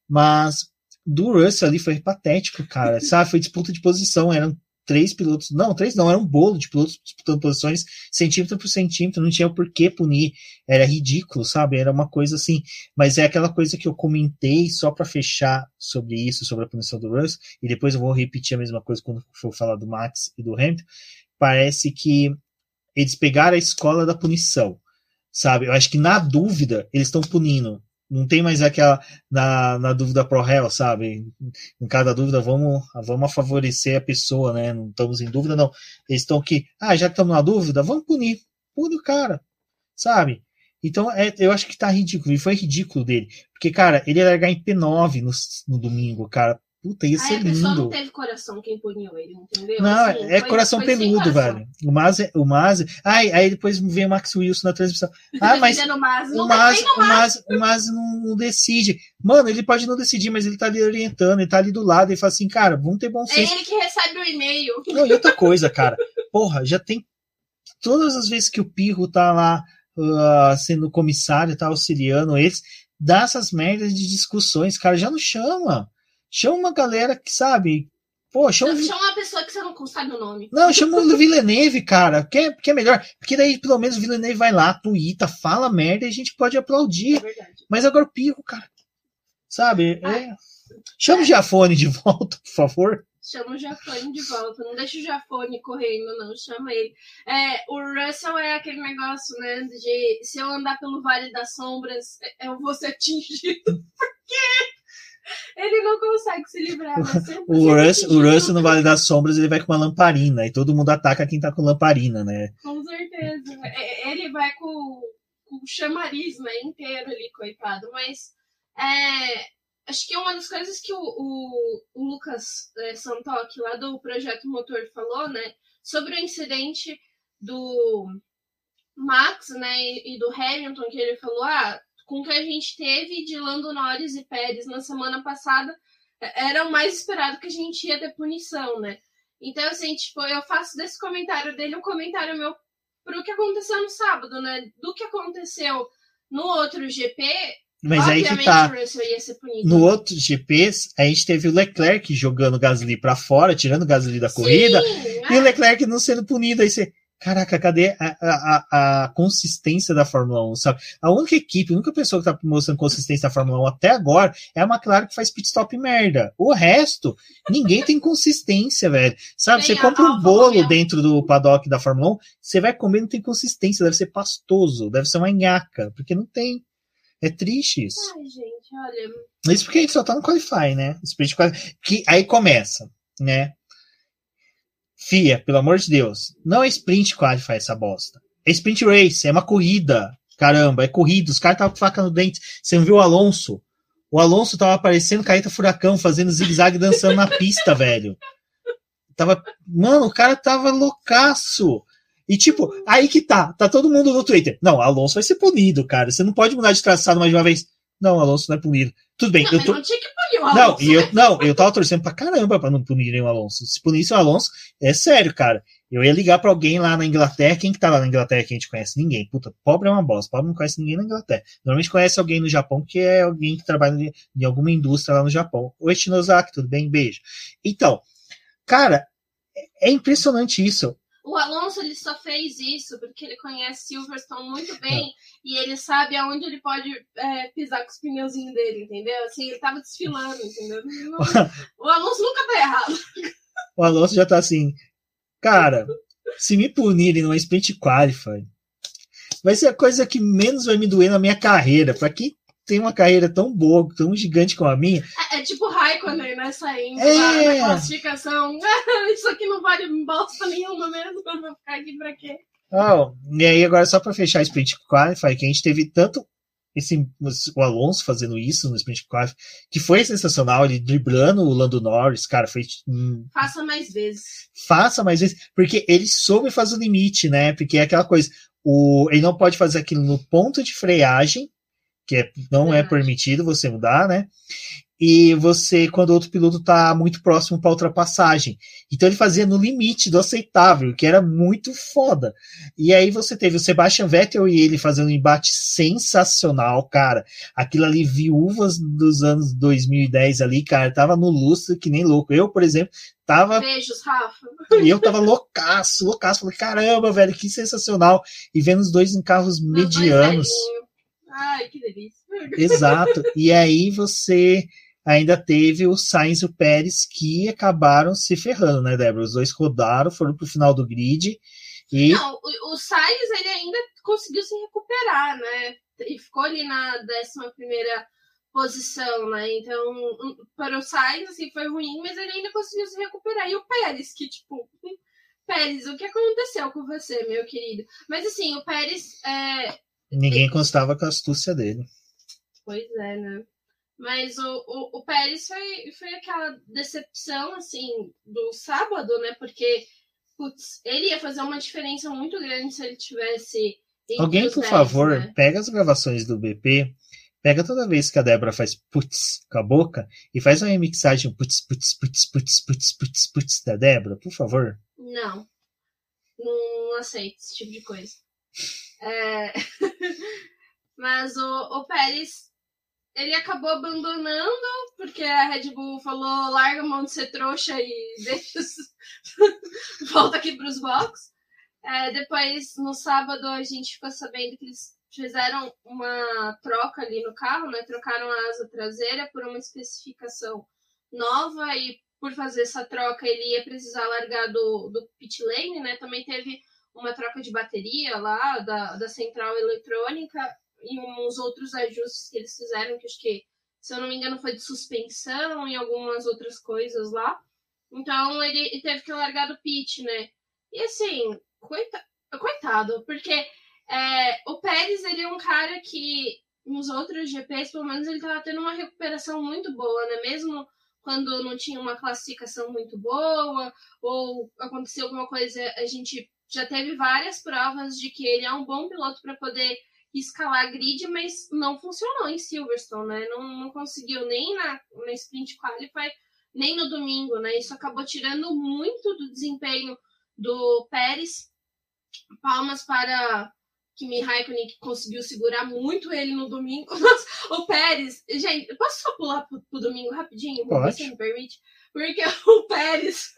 Mas do Russell ali foi patético, cara. Sabe? Foi disputa de posição. Eram três pilotos, não, três não, era um bolo de pilotos disputando posições centímetro por centímetro, não tinha por que punir, era ridículo, sabe? Era uma coisa assim, mas é aquela coisa que eu comentei só para fechar sobre isso, sobre a punição do Russell, e depois eu vou repetir a mesma coisa quando for falar do Max e do Hamilton. Parece que eles pegaram a escola da punição, sabe? Eu acho que na dúvida eles estão punindo Não tem mais aquela na, na dúvida pro réu, sabe? Em cada dúvida, vamos, vamos favorecer a pessoa, né? Não estamos em dúvida, não. Eles estão aqui, ah, já que estamos na dúvida, vamos punir. Pune o cara, sabe? Então, é, eu acho que tá ridículo. E foi ridículo dele. Porque, cara, ele ia largar em P9 no, no domingo, cara. Puta, ia ser lindo. não teve coração quem puniu ele, entendeu? Não, assim, é foi, coração foi peludo, velho. O Mazi, o Mazi. Ai, aí depois vem o Max Wilson na transmissão. Ah, <laughs> mas o Mazi, o Mazi, o Mazi não, decide. Mano, ele pode não decidir, mas ele tá ali orientando, ele tá ali do lado e fala assim, cara, vamos ter bom senso. É ele que recebe o e-mail. Não, e outra coisa, cara. Porra, já tem todas as vezes que o Pirro tá lá uh, sendo comissário, tá auxiliando eles, dá essas merdas de discussões, cara, já não chama. Chama uma galera que sabe. Pô, chama... chama uma pessoa que você não sabe o nome. Não, chama o Villeneuve, cara, que é, que é melhor. Porque daí pelo menos o Villeneuve vai lá, tuita, fala merda e a gente pode aplaudir. É Mas agora o Pirro, cara. Sabe? É... Chama o Giafone de <laughs> volta, por favor. Chama o Jafone de volta. Não deixa o Jafone correndo, não. Chama ele. É, o Russell é aquele negócio, né? De se eu andar pelo Vale das Sombras, é, eu vou ser atingido. <laughs> Porque ele não consegue se livrar. <laughs> o, Russell, o Russell no Vale das Sombras ele vai com uma lamparina e todo mundo ataca quem tá com lamparina, né? Com certeza. É, ele vai com, com o chamariz né, inteiro ali, coitado. Mas é, acho que uma das coisas que o, o, o Lucas é, Santok, lá do Projeto Motor, falou, né, sobre o incidente do Max, né, e do Hamilton, que ele falou, ah, com o que a gente teve de Lando Norris e Pérez na semana passada, é, era o mais esperado que a gente ia ter punição, né? Então, assim, tipo, eu faço desse comentário dele um comentário meu pro que aconteceu no sábado, né? Do que aconteceu no outro GP, mas aí que tá. No outro GP, a gente teve o Leclerc jogando o Gasly para fora, tirando o Gasly da corrida, Sim, e é. o Leclerc não sendo punido. Aí você. Caraca, cadê a, a, a, consistência da Fórmula 1, sabe? A única equipe, a única pessoa que tá mostrando consistência da Fórmula 1 até agora é a McLaren que faz pit stop merda. O resto, ninguém tem consistência, velho. Sabe, você compra um bolo dentro do paddock da Fórmula 1, você vai comer não tem consistência, deve ser pastoso, deve ser uma nhaca, porque não tem. É triste isso. Ai, gente, olha. Isso porque a gente só tá no Qualify, né? Que aí começa, né? Fia, pelo amor de Deus, não é sprint qualify essa bosta. É sprint race, é uma corrida. Caramba, é corrida. Os caras estavam com faca no dente. Você não viu o Alonso? O Alonso tava aparecendo careta furacão, fazendo zigue-zague dançando na pista, <laughs> velho. Tava. Mano, o cara tava loucaço. E tipo, aí que tá, tá todo mundo no Twitter. Não, Alonso vai ser punido, cara. Você não pode mudar de traçado mais uma vez. Não, Alonso não é punido. Tudo bem, não, eu tô... não tinha que punir o Alonso. Não, e eu, não, eu tava torcendo pra caramba pra não punirem o Alonso. Se punisse o Alonso, é sério, cara. Eu ia ligar pra alguém lá na Inglaterra. Quem que tá lá na Inglaterra que a gente conhece? Ninguém. Puta, pobre é uma bosta. Pobre não conhece ninguém na Inglaterra. Normalmente conhece alguém no Japão, que é alguém que trabalha em alguma indústria lá no Japão. Oi, Shinozaki, tudo bem? Beijo. Então, cara, é impressionante isso. O Alonso ele só fez isso porque ele conhece Silverstone muito bem e ele sabe aonde ele pode é, pisar com os pneuzinhos dele, entendeu? Assim, ele tava desfilando, entendeu? <laughs> o Alonso nunca tá errado. O Alonso já tá assim, cara, se me punirem numa sprint qualify, vai ser a coisa que menos vai me doer na minha carreira. Pra quem tem uma carreira tão boa, tão gigante como a minha. É, é tipo Raikkonen, né? Saindo é... na classificação. <laughs> Isso aqui não vale bosta nenhuma mesmo. Eu vou ficar aqui pra quê? Oh, e aí, agora, só para fechar a Sprint Qualify, que a gente teve tanto esse, o Alonso fazendo isso no Sprint Qualify, que foi sensacional, ele driblando o Lando Norris, cara, foi... Hum, faça mais vezes. Faça mais vezes, porque ele soube fazer o limite, né? Porque é aquela coisa, o, ele não pode fazer aquilo no ponto de freagem, que é, não é permitido você mudar, né? E você, quando o outro piloto está muito próximo para ultrapassagem. Então ele fazia no limite do aceitável, que era muito foda. E aí você teve o Sebastian Vettel e ele fazendo um embate sensacional, cara. Aquilo ali, viúvas dos anos 2010 ali, cara, tava no lustre que nem louco. Eu, por exemplo, tava. Beijos, Rafa. E eu tava loucaço, loucaço. Falei, caramba, velho, que sensacional. E vendo os dois em carros medianos. Ai, que delícia. Exato. E aí você ainda teve o Sainz e o Pérez que acabaram se ferrando, né, Débora? Os dois rodaram, foram pro final do grid. E... Não, o, o Sainz ele ainda conseguiu se recuperar, né? e ficou ali na 11 primeira posição, né? Então, para o Sainz, assim, foi ruim, mas ele ainda conseguiu se recuperar. E o Pérez, que, tipo, Pérez, o que aconteceu com você, meu querido? Mas, assim, o Pérez. É... Ninguém constava com a astúcia dele. Pois é, né? Mas o, o, o Pérez foi, foi aquela decepção, assim, do sábado, né? Porque, putz, ele ia fazer uma diferença muito grande se ele tivesse. Alguém, por 10, favor, né? pega as gravações do BP, pega toda vez que a Débora faz putz com a boca e faz uma remixagem putz, putz, putz, putz, putz, putz, putz da Débora, por favor. Não. Não aceito esse tipo de coisa. É... <laughs> Mas o, o Pérez ele acabou abandonando, porque a Red Bull falou: larga a mão de ser trouxa e deixa. <laughs> volta aqui para os box. É, depois, no sábado, a gente ficou sabendo que eles fizeram uma troca ali no carro, né? Trocaram a asa traseira por uma especificação nova e por fazer essa troca ele ia precisar largar do, do pit lane, né? Também teve uma troca de bateria lá da, da central eletrônica e uns outros ajustes que eles fizeram, que acho que, se eu não me engano, foi de suspensão e algumas outras coisas lá. Então ele, teve que largar do pit, né? E assim, coita, coitado, porque é, o Pérez ele é um cara que nos outros GPs, pelo menos, ele tava tendo uma recuperação muito boa, né? Mesmo quando não tinha uma classificação muito boa, ou aconteceu alguma coisa, a gente já teve várias provas de que ele é um bom piloto para poder escalar grid, mas não funcionou em Silverstone, né? Não, não conseguiu nem na, na Sprint Qualify, nem no domingo, né? Isso acabou tirando muito do desempenho do Pérez. Palmas para Kimi Raikkonen, que conseguiu segurar muito ele no domingo. <laughs> o Pérez, gente, eu posso só pular pro, pro domingo rapidinho? Pode. Você me permite? Porque <laughs> o Pérez.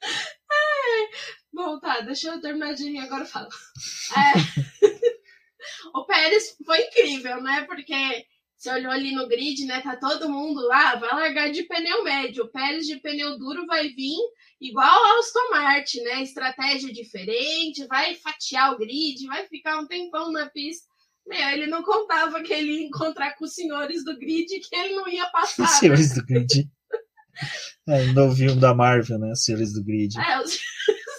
<laughs> Bom, tá, deixa eu terminar de rir, agora eu falo. É... <laughs> o Pérez foi incrível, né? Porque você olhou ali no grid, né? Tá todo mundo lá, vai largar de pneu médio. O Pérez de pneu duro vai vir igual ao Aston Martin, né? Estratégia diferente, vai fatiar o grid, vai ficar um tempão na pista. Meu, ele não contava que ele ia encontrar com os senhores do grid que ele não ia passar. Os né? senhores do grid. <laughs> É, no filme da Marvel, né? Senhores do grid. É, os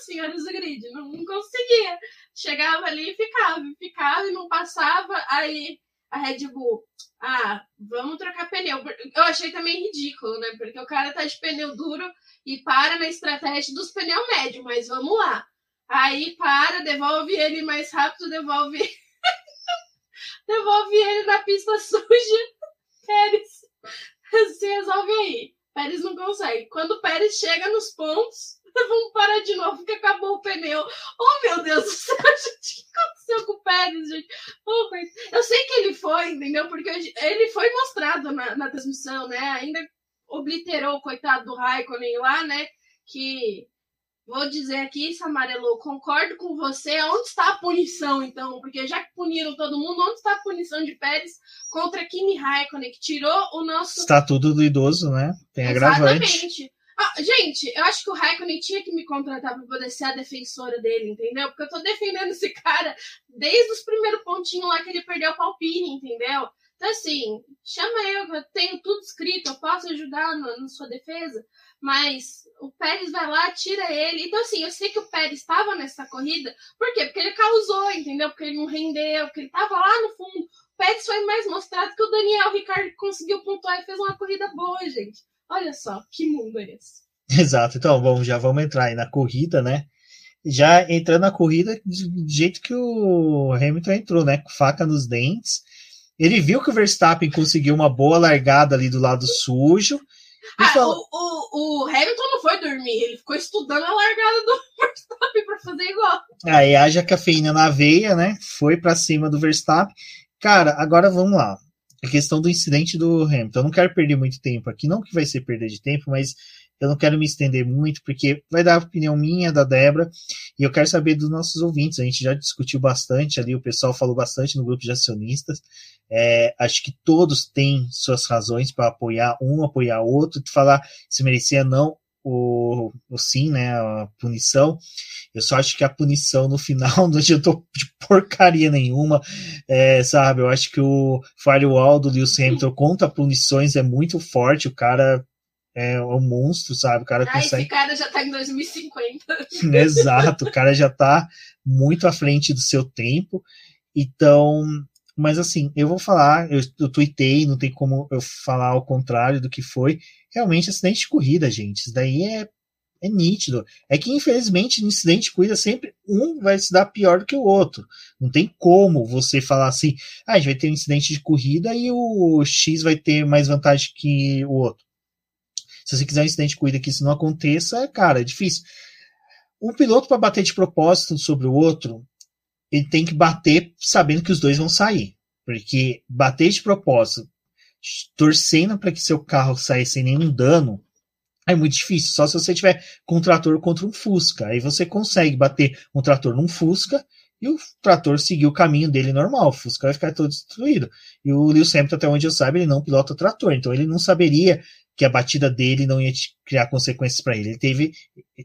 senhores do grid. Não, não conseguia. Chegava ali e ficava, ficava e não passava. Aí a Red Bull, ah, vamos trocar pneu. Eu achei também ridículo, né? Porque o cara tá de pneu duro e para na estratégia dos pneu médio, mas vamos lá. Aí para, devolve ele mais rápido, devolve. <laughs> devolve ele na pista <laughs> suja. Pérez <laughs> se resolve aí. Pérez não consegue. Quando o Pérez chega nos pontos, <laughs> vamos parar de novo que acabou o pneu. Oh, meu Deus do céu, <laughs> gente, o que aconteceu com o Pérez, gente? Oh, eu sei que ele foi, entendeu? Porque ele foi mostrado na, na transmissão, né? Ainda obliterou o coitado do Raikkonen lá, né? Que Vou dizer aqui, Samarelo, concordo com você. Onde está a punição, então? Porque já que puniram todo mundo, onde está a punição de Pérez contra Kimi Raikkonen, que tirou o nosso. Estatuto do idoso, né? Tem agravante. Exatamente. Ah, gente, eu acho que o Raikkonen tinha que me contratar para poder ser a defensora dele, entendeu? Porque eu tô defendendo esse cara desde os primeiros pontinhos lá que ele perdeu o Palpine, entendeu? Então, assim, chama eu, eu tenho tudo escrito, eu posso ajudar na, sua defesa, mas o Pérez vai lá, tira ele. Então, assim, eu sei que o Pérez estava nessa corrida, por quê? Porque ele causou, entendeu? Porque ele não rendeu, porque ele estava lá no fundo. O Pérez foi mais mostrado que o Daniel Ricardo conseguiu pontuar e fez uma corrida boa, gente. Olha só, que mundo é esse? <laughs> Exato, então, bom, já vamos entrar aí na corrida, né? Já entrando na corrida do jeito que o Hamilton entrou, né? Com faca nos dentes ele viu que o Verstappen conseguiu uma boa largada ali do lado sujo. Ah, falou... o, o, o, Hamilton não foi dormir, ele ficou estudando a largada do <laughs> Verstappen para fazer igual. Aí haja cafeína na veia, né? Foi para cima do Verstappen. Cara, agora vamos lá. A questão do incidente do Hamilton. Eu não quero perder muito tempo aqui, não que vai ser perder de tempo, mas eu não quero me estender muito, porque vai dar a opinião minha, da Débora, e eu quero saber dos nossos ouvintes. A gente já discutiu bastante ali, o pessoal falou bastante no grupo de acionistas. É, acho que todos têm suas razões para apoiar um, apoiar outro, falar se merecia não o, o sim, né, a punição. Eu só acho que a punição no final <laughs> não adiantou de porcaria nenhuma, é, sabe? Eu acho que o firewall do Lewis Hamilton contra punições é muito forte, o cara é um monstro, sabe? O cara ah, consegue... esse cara já tá em 2050. <laughs> Exato, o cara já tá muito à frente do seu tempo. Então, mas assim, eu vou falar, eu, eu tuitei, não tem como eu falar ao contrário do que foi. Realmente, acidente de corrida, gente. Isso daí é, é nítido. É que, infelizmente, no incidente de corrida, sempre um vai se dar pior do que o outro. Não tem como você falar assim, ah, a gente vai ter um incidente de corrida e o X vai ter mais vantagem que o outro. Se você quiser um incidente de corrida que isso não aconteça, cara, é difícil. Um piloto para bater de propósito sobre o outro, ele tem que bater sabendo que os dois vão sair. Porque bater de propósito, torcendo para que seu carro saia sem nenhum dano, é muito difícil. Só se você tiver com um trator contra um Fusca. Aí você consegue bater um trator num Fusca e o trator seguir o caminho dele normal. O Fusca vai ficar todo destruído. E o Lewis Hamilton, até onde eu saiba, ele não pilota trator. Então ele não saberia que a batida dele não ia criar consequências para ele. Ele teve,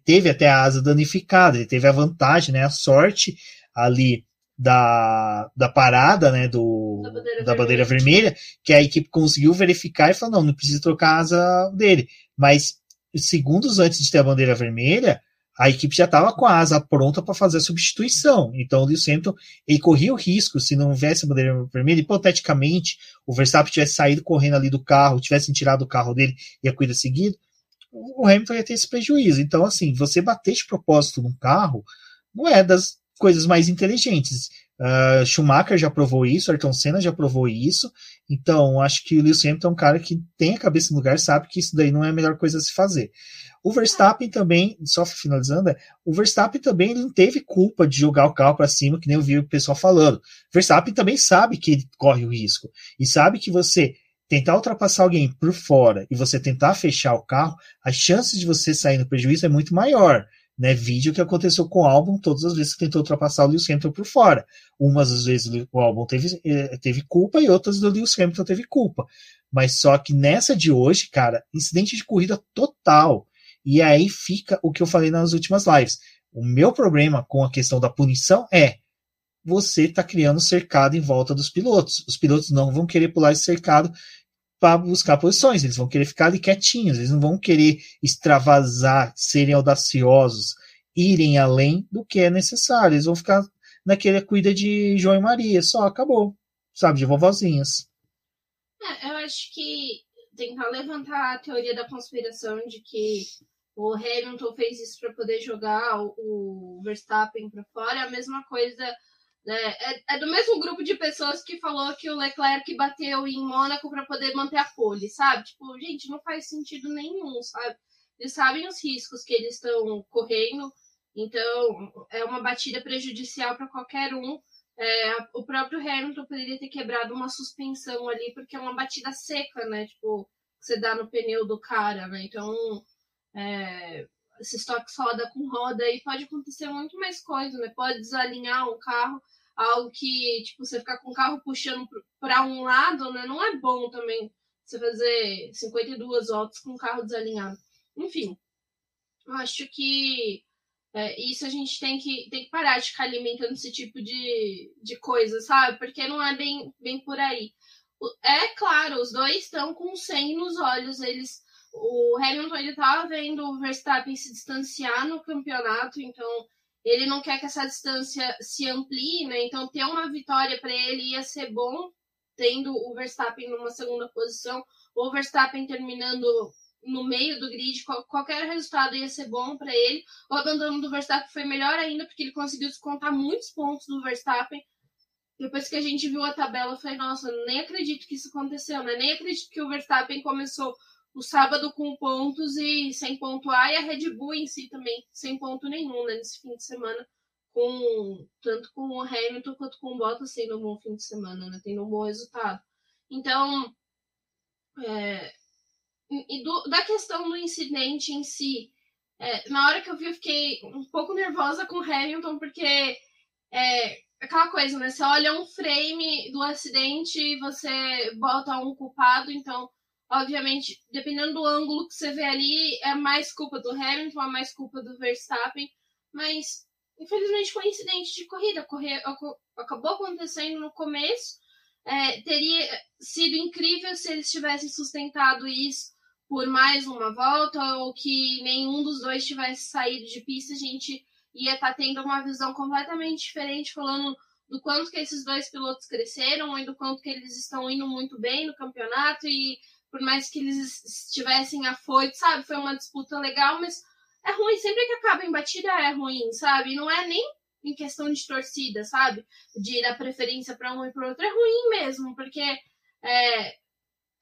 teve até a asa danificada, ele teve a vantagem, né, a sorte ali da, da parada, né, do, da, bandeira, da bandeira vermelha, que a equipe conseguiu verificar e falou, não, não precisa trocar a asa dele. Mas segundos antes de ter a bandeira vermelha, a equipe já estava com a asa pronta para fazer a substituição. Então o Lewis Hamilton ele corria o risco, se não houvesse a bandeira vermelha, hipoteticamente, o Verstappen tivesse saído correndo ali do carro, tivessem tirado o carro dele e a corrida seguida, o Hamilton ia ter esse prejuízo. Então, assim, você bater de propósito num carro não é das coisas mais inteligentes. Uh, Schumacher já provou isso, Ayrton Senna já provou isso. Então, acho que o Lewis Hamilton é um cara que tem a cabeça no lugar, sabe que isso daí não é a melhor coisa a se fazer. O Verstappen também, só finalizando, é, o Verstappen também não teve culpa de jogar o carro para cima, que nem eu vi o pessoal falando. O Verstappen também sabe que ele corre o risco. E sabe que você tentar ultrapassar alguém por fora e você tentar fechar o carro, as chances de você sair no prejuízo é muito maior. Né, vídeo que aconteceu com o álbum todas as vezes que tentou ultrapassar o Lewis Hamilton por fora. Umas das vezes o álbum teve, eh, teve culpa e outras o Lewis Hamilton teve culpa. Mas só que nessa de hoje, cara, incidente de corrida total. E aí fica o que eu falei nas últimas lives. O meu problema com a questão da punição é você está criando cercado em volta dos pilotos. Os pilotos não vão querer pular esse cercado para buscar posições, eles vão querer ficar ali quietinhos, eles não vão querer extravasar, serem audaciosos, irem além do que é necessário. Eles vão ficar naquele cuida de João e Maria, só acabou, sabe, de vovozinhas. É, eu acho que tentar levantar a teoria da conspiração de que o Hamilton fez isso para poder jogar o, Verstappen para fora. É a mesma coisa. Né? É, é, do mesmo grupo de pessoas que falou que o Leclerc bateu em Mônaco para poder manter a pole, sabe? Tipo, gente, não faz sentido nenhum, sabe? Eles sabem os riscos que eles estão correndo, então é uma batida prejudicial para qualquer um. É, o próprio Hamilton poderia ter quebrado uma suspensão ali, porque é uma batida seca, né? Tipo, que você dá no pneu do cara, né? Então, é, esses toques roda com roda aí pode acontecer muito mais coisa, né? Pode desalinhar um carro, algo que, tipo, você ficar com o carro puxando para um lado, né? Não é bom também você fazer 52 voltas com o carro desalinhado. Enfim, eu acho que é, isso a gente tem que, tem que parar de ficar alimentando esse tipo de, de coisa, sabe? Porque não é bem, bem por aí. É claro, os dois estão com sangue nos olhos, eles o Hamilton ele tava vendo o Verstappen se distanciar no campeonato, então ele não quer que essa distância se amplie, né? Então ter uma vitória para ele ia ser bom, tendo o Verstappen numa segunda posição, ou o Verstappen terminando no meio do grid, qualquer resultado ia ser bom para ele. O abandono do Verstappen foi melhor ainda, porque ele conseguiu descontar muitos pontos do Verstappen. Depois que a gente viu a tabela, falei, nossa, nem acredito que isso aconteceu, né? Nem acredito que o Verstappen começou o sábado com pontos e sem pontuar, e a Red Bull em si também sem ponto nenhum, né, nesse fim de semana, com tanto com o Hamilton quanto com o Bottas tendo um bom fim de semana, né, tendo um bom resultado. Então, é, e do, da questão do incidente em si, é, na hora que eu vi, eu fiquei um pouco nervosa com o Hamilton, porque é aquela coisa, né? Você olha um frame do acidente e você bota um culpado, então Obviamente, dependendo do ângulo que você vê ali, é mais culpa do Hamilton, é mais culpa do Verstappen, mas infelizmente coincidente de corrida, correr, acabou acontecendo no começo. É, teria sido incrível se eles tivessem sustentado isso por mais uma volta ou que nenhum dos dois tivesse saído de pista, a gente ia estar tá tendo uma visão completamente diferente, falando do quanto que esses dois pilotos cresceram e do quanto que eles estão indo muito bem no campeonato e por mais que eles estivessem afoitos, sabe? Foi uma disputa legal, mas é ruim. Sempre que acaba em batida é ruim, sabe? Não é nem em questão de torcida, sabe? De dar preferência para um e para outro. É ruim mesmo, porque é,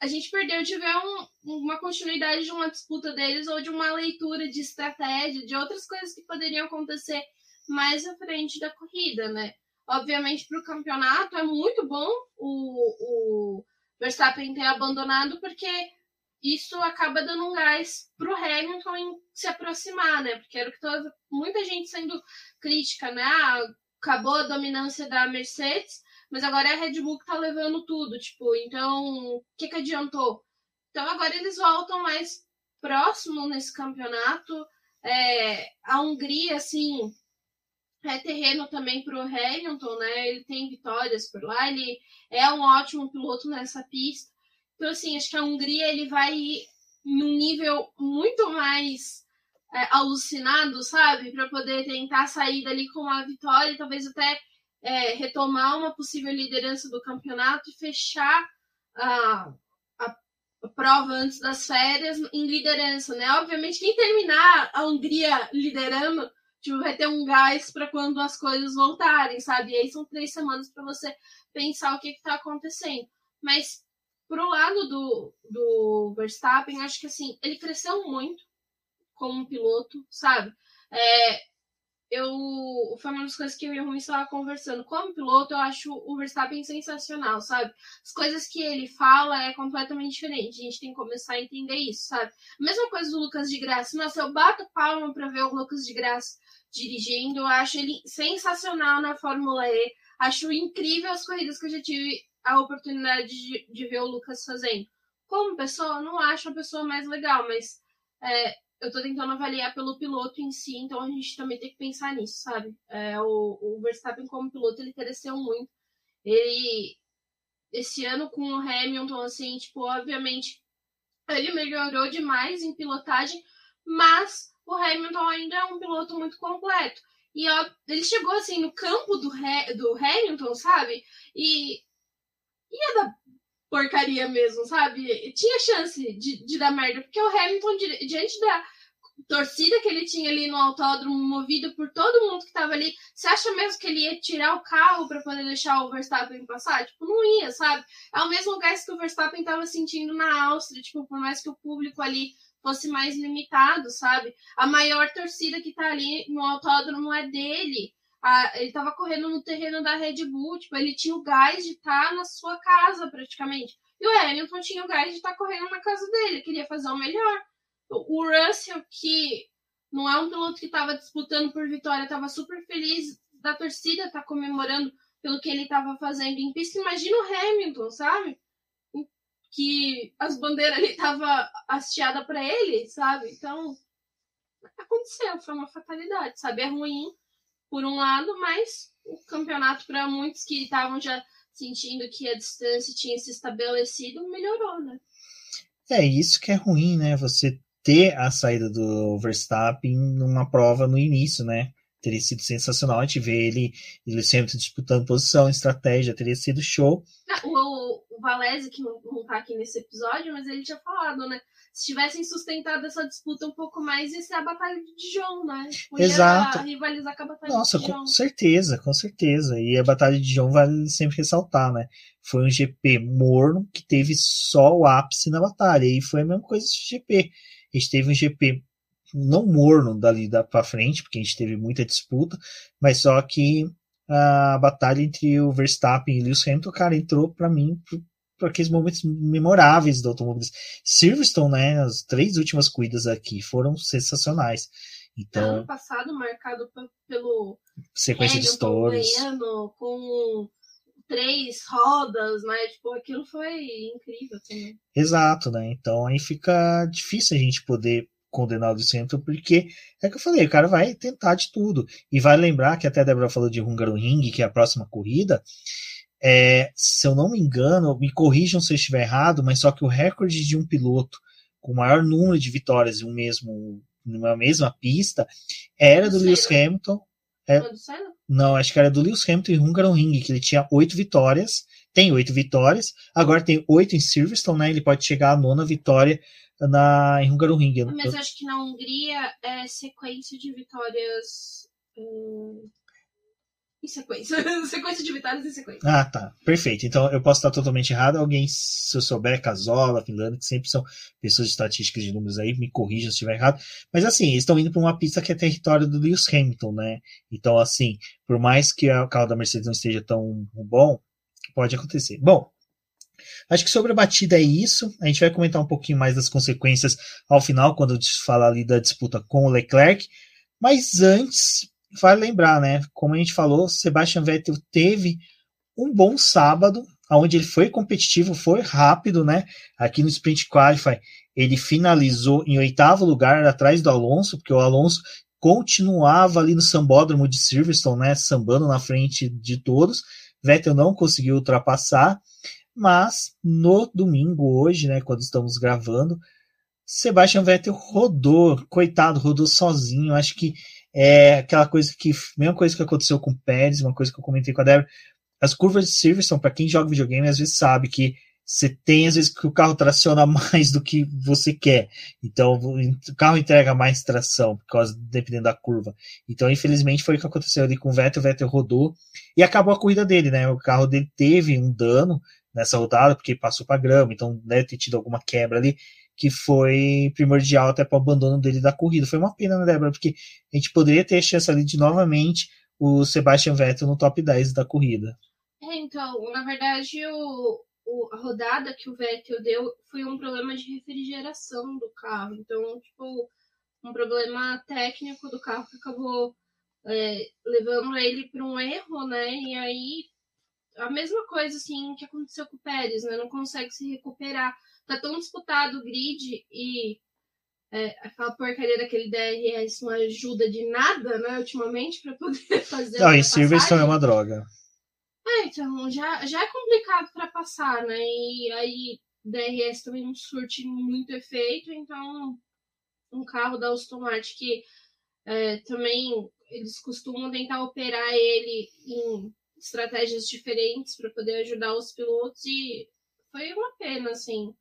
a gente perdeu de ver um, uma continuidade de uma disputa deles ou de uma leitura de estratégia, de outras coisas que poderiam acontecer mais à frente da corrida, né? Obviamente, para o campeonato é muito bom o, o Verstappen ter abandonado, porque isso acaba dando um gás para o Hamilton em se aproximar, né? Porque era o que toda, muita gente sendo crítica, né? Ah, acabou a dominância da Mercedes, mas agora é a Red Bull que tá levando tudo, tipo, então o que, que adiantou? Então agora eles voltam mais próximo nesse campeonato. É, a Hungria, assim, é terreno também para o Hamilton, né? Ele tem vitórias por lá, ele é um ótimo piloto nessa pista. Então, assim, acho que a Hungria ele vai ir num nível muito mais é, alucinado, sabe? Para poder tentar sair dali com uma vitória e talvez até é, retomar uma possível liderança do campeonato e fechar a, a, a prova antes das férias em liderança, né? Obviamente, quem terminar a Hungria liderando tipo, vai ter um gás para quando as coisas voltarem, sabe? E aí são três semanas para você pensar o que está acontecendo. Mas pro lado do, do Verstappen, acho que assim, ele cresceu muito como piloto, sabe? É, eu foi uma das coisas que eu e o Rui estava conversando. Como piloto, eu acho o Verstappen sensacional, sabe? As coisas que ele fala é completamente diferente. A gente tem que começar a entender isso, sabe? Mesma coisa do Lucas de Graça. Nossa, eu bato palma para ver o Lucas de Graça dirigindo. Eu acho ele sensacional na Fórmula E. Acho incrível as corridas que eu já tive a oportunidade de, de ver o Lucas fazendo. Como pessoa, não acho a pessoa mais legal, mas é, eu tô tentando avaliar pelo piloto em si, então a gente também tem que pensar nisso, sabe? É, o, o Verstappen como piloto, ele cresceu muito. Ele, esse ano com o Hamilton, assim, tipo, obviamente, ele melhorou demais em pilotagem, mas o Hamilton ainda é um piloto muito completo. E ó, ele chegou assim no campo do, do Hamilton, sabe? E ia dar porcaria mesmo, sabe? Tinha chance de, de dar merda, porque o Hamilton, diante da torcida que ele tinha ali no autódromo, movido por todo mundo que tava ali, você acha mesmo que ele ia tirar o carro para poder deixar o Verstappen passar? Tipo, não ia, sabe? É o mesmo gás que o Verstappen tava sentindo na Áustria, tipo, por mais que o público ali fosse mais limitado, sabe? A maior torcida que tá ali no autódromo é dele. ele tava correndo no terreno da Red Bull, tipo, ele tinha o gás de estar tá na sua casa, praticamente. E o Hamilton tinha o gás de estar tá correndo na casa dele, queria fazer o melhor. O Russell, que não é um piloto que estava disputando por vitória, estava super feliz da torcida tá comemorando pelo que ele estava fazendo em pista. Imagina o Hamilton, sabe? Que as bandeiras ali tava hasteada para ele, sabe? Então, aconteceu, foi uma fatalidade, sabe? É ruim por um lado, mas o campeonato para muitos que estavam já sentindo que a distância tinha se estabelecido, melhorou, né? É isso que é ruim, né? Você ter a saída do Verstappen numa prova no início, né? Teria sido sensacional a gente ver ele, ele sempre disputando posição, estratégia, teria sido show. Ah, o, o Valese, que não, não tá aqui nesse episódio, mas ele tinha falado, né? Se tivessem sustentado essa disputa um pouco mais, ia ser a Batalha de Dijon, né? Tipo, Exato. rivalizar com a Batalha Nossa, de Dijon. com certeza, com certeza. E a Batalha de Dijon vale sempre ressaltar, né? Foi um GP morno que teve só o ápice na batalha. E foi a mesma coisa esse GP. A gente teve um GP não morno dali da para frente, porque a gente teve muita disputa, mas só que a batalha entre o Verstappen e o Lewis Hamilton, cara, entrou para mim por aqueles momentos memoráveis do automobilismo. Silverstone, né, as três últimas corridas aqui foram sensacionais. Então, ano passado marcado pelo sequência de stories com três rodas, né? Tipo, aquilo foi incrível também. Exato, né? Então aí fica difícil a gente poder condenar o Hamilton, porque é que eu falei, o cara vai tentar de tudo. E vai lembrar que até a Débora falou de Hungaroring, que é a próxima corrida. É, se eu não me engano, me corrijam se eu estiver errado, mas só que o recorde de um piloto com o maior número de vitórias em um mesmo, numa mesma pista era do, Lewis Hamilton. É, do não, acho que era do Lewis Hamilton em Hungaroring, que ele tinha oito vitórias, tem oito vitórias, agora tem oito em Silverstone, né? Ele pode chegar à nona vitória na, em Hungaroring. Mas acho que na Hungria é sequência de vitórias. Hum, em sequência. <laughs> sequência de vitórias em sequência. Ah, tá. Perfeito. Então eu posso estar totalmente errado. Alguém, se eu souber, Casola, Finlândia, que sempre são pessoas de estatísticas de números aí, me corrija se estiver errado. Mas assim, eles estão indo para uma pista que é território do Lewis Hamilton, né? Então, assim, por mais que o carro da Mercedes não esteja tão bom, pode acontecer. Bom, Acho que sobre a batida é isso. A gente vai comentar um pouquinho mais das consequências ao final, quando gente falar ali da disputa com o Leclerc. Mas antes, vale lembrar, né? Como a gente falou, Sebastian Vettel teve um bom sábado, onde ele foi competitivo, foi rápido, né? Aqui no Sprint Qualify, ele finalizou em oitavo lugar, atrás do Alonso, porque o Alonso continuava ali no sambódromo de Silverstone, né? Sambando na frente de todos. Vettel não conseguiu ultrapassar. Mas no domingo, hoje, né, quando estamos gravando, Sebastian Vettel rodou, coitado, rodou sozinho. Acho que é aquela coisa que, mesma coisa que aconteceu com o Pérez, uma coisa que eu comentei com a Débora. As curvas de Silverstone, para quem joga videogame, às vezes sabe que você tem, às vezes, que o carro traciona <laughs> mais do que você quer. Então, o carro entrega mais tração, por causa, dependendo da curva. Então, infelizmente, foi o que aconteceu ali com o Vettel. O Vettel rodou e acabou a corrida dele, né? O carro dele teve um dano, nessa rodada, porque passou para grama, então deve ter tido alguma quebra ali, que foi primordial até para o abandono dele da corrida. Foi uma pena, né, Débora? Porque a gente poderia ter a chance ali de novamente o Sebastian Vettel no top 10 da corrida. É, então, na verdade, o, o, a rodada que o Vettel deu foi um problema de refrigeração do carro. Então, tipo, um problema técnico do carro que acabou é, levando ele para um erro, né? E aí a mesma coisa assim que aconteceu com o Pérez, né? Não consegue se recuperar. Tá tão disputado o grid e é, aquela porcaria daquele DRS não ajuda de nada, né, ultimamente, para poder <laughs> fazer. Não, em Silverstone é uma droga. É, então, já, já é complicado para passar, né? E aí DRS também não surte muito efeito, então um carro da Aston Martin que é, também eles costumam tentar operar ele em estratégias diferentes para poder ajudar os pilotos e foi uma pena, assim.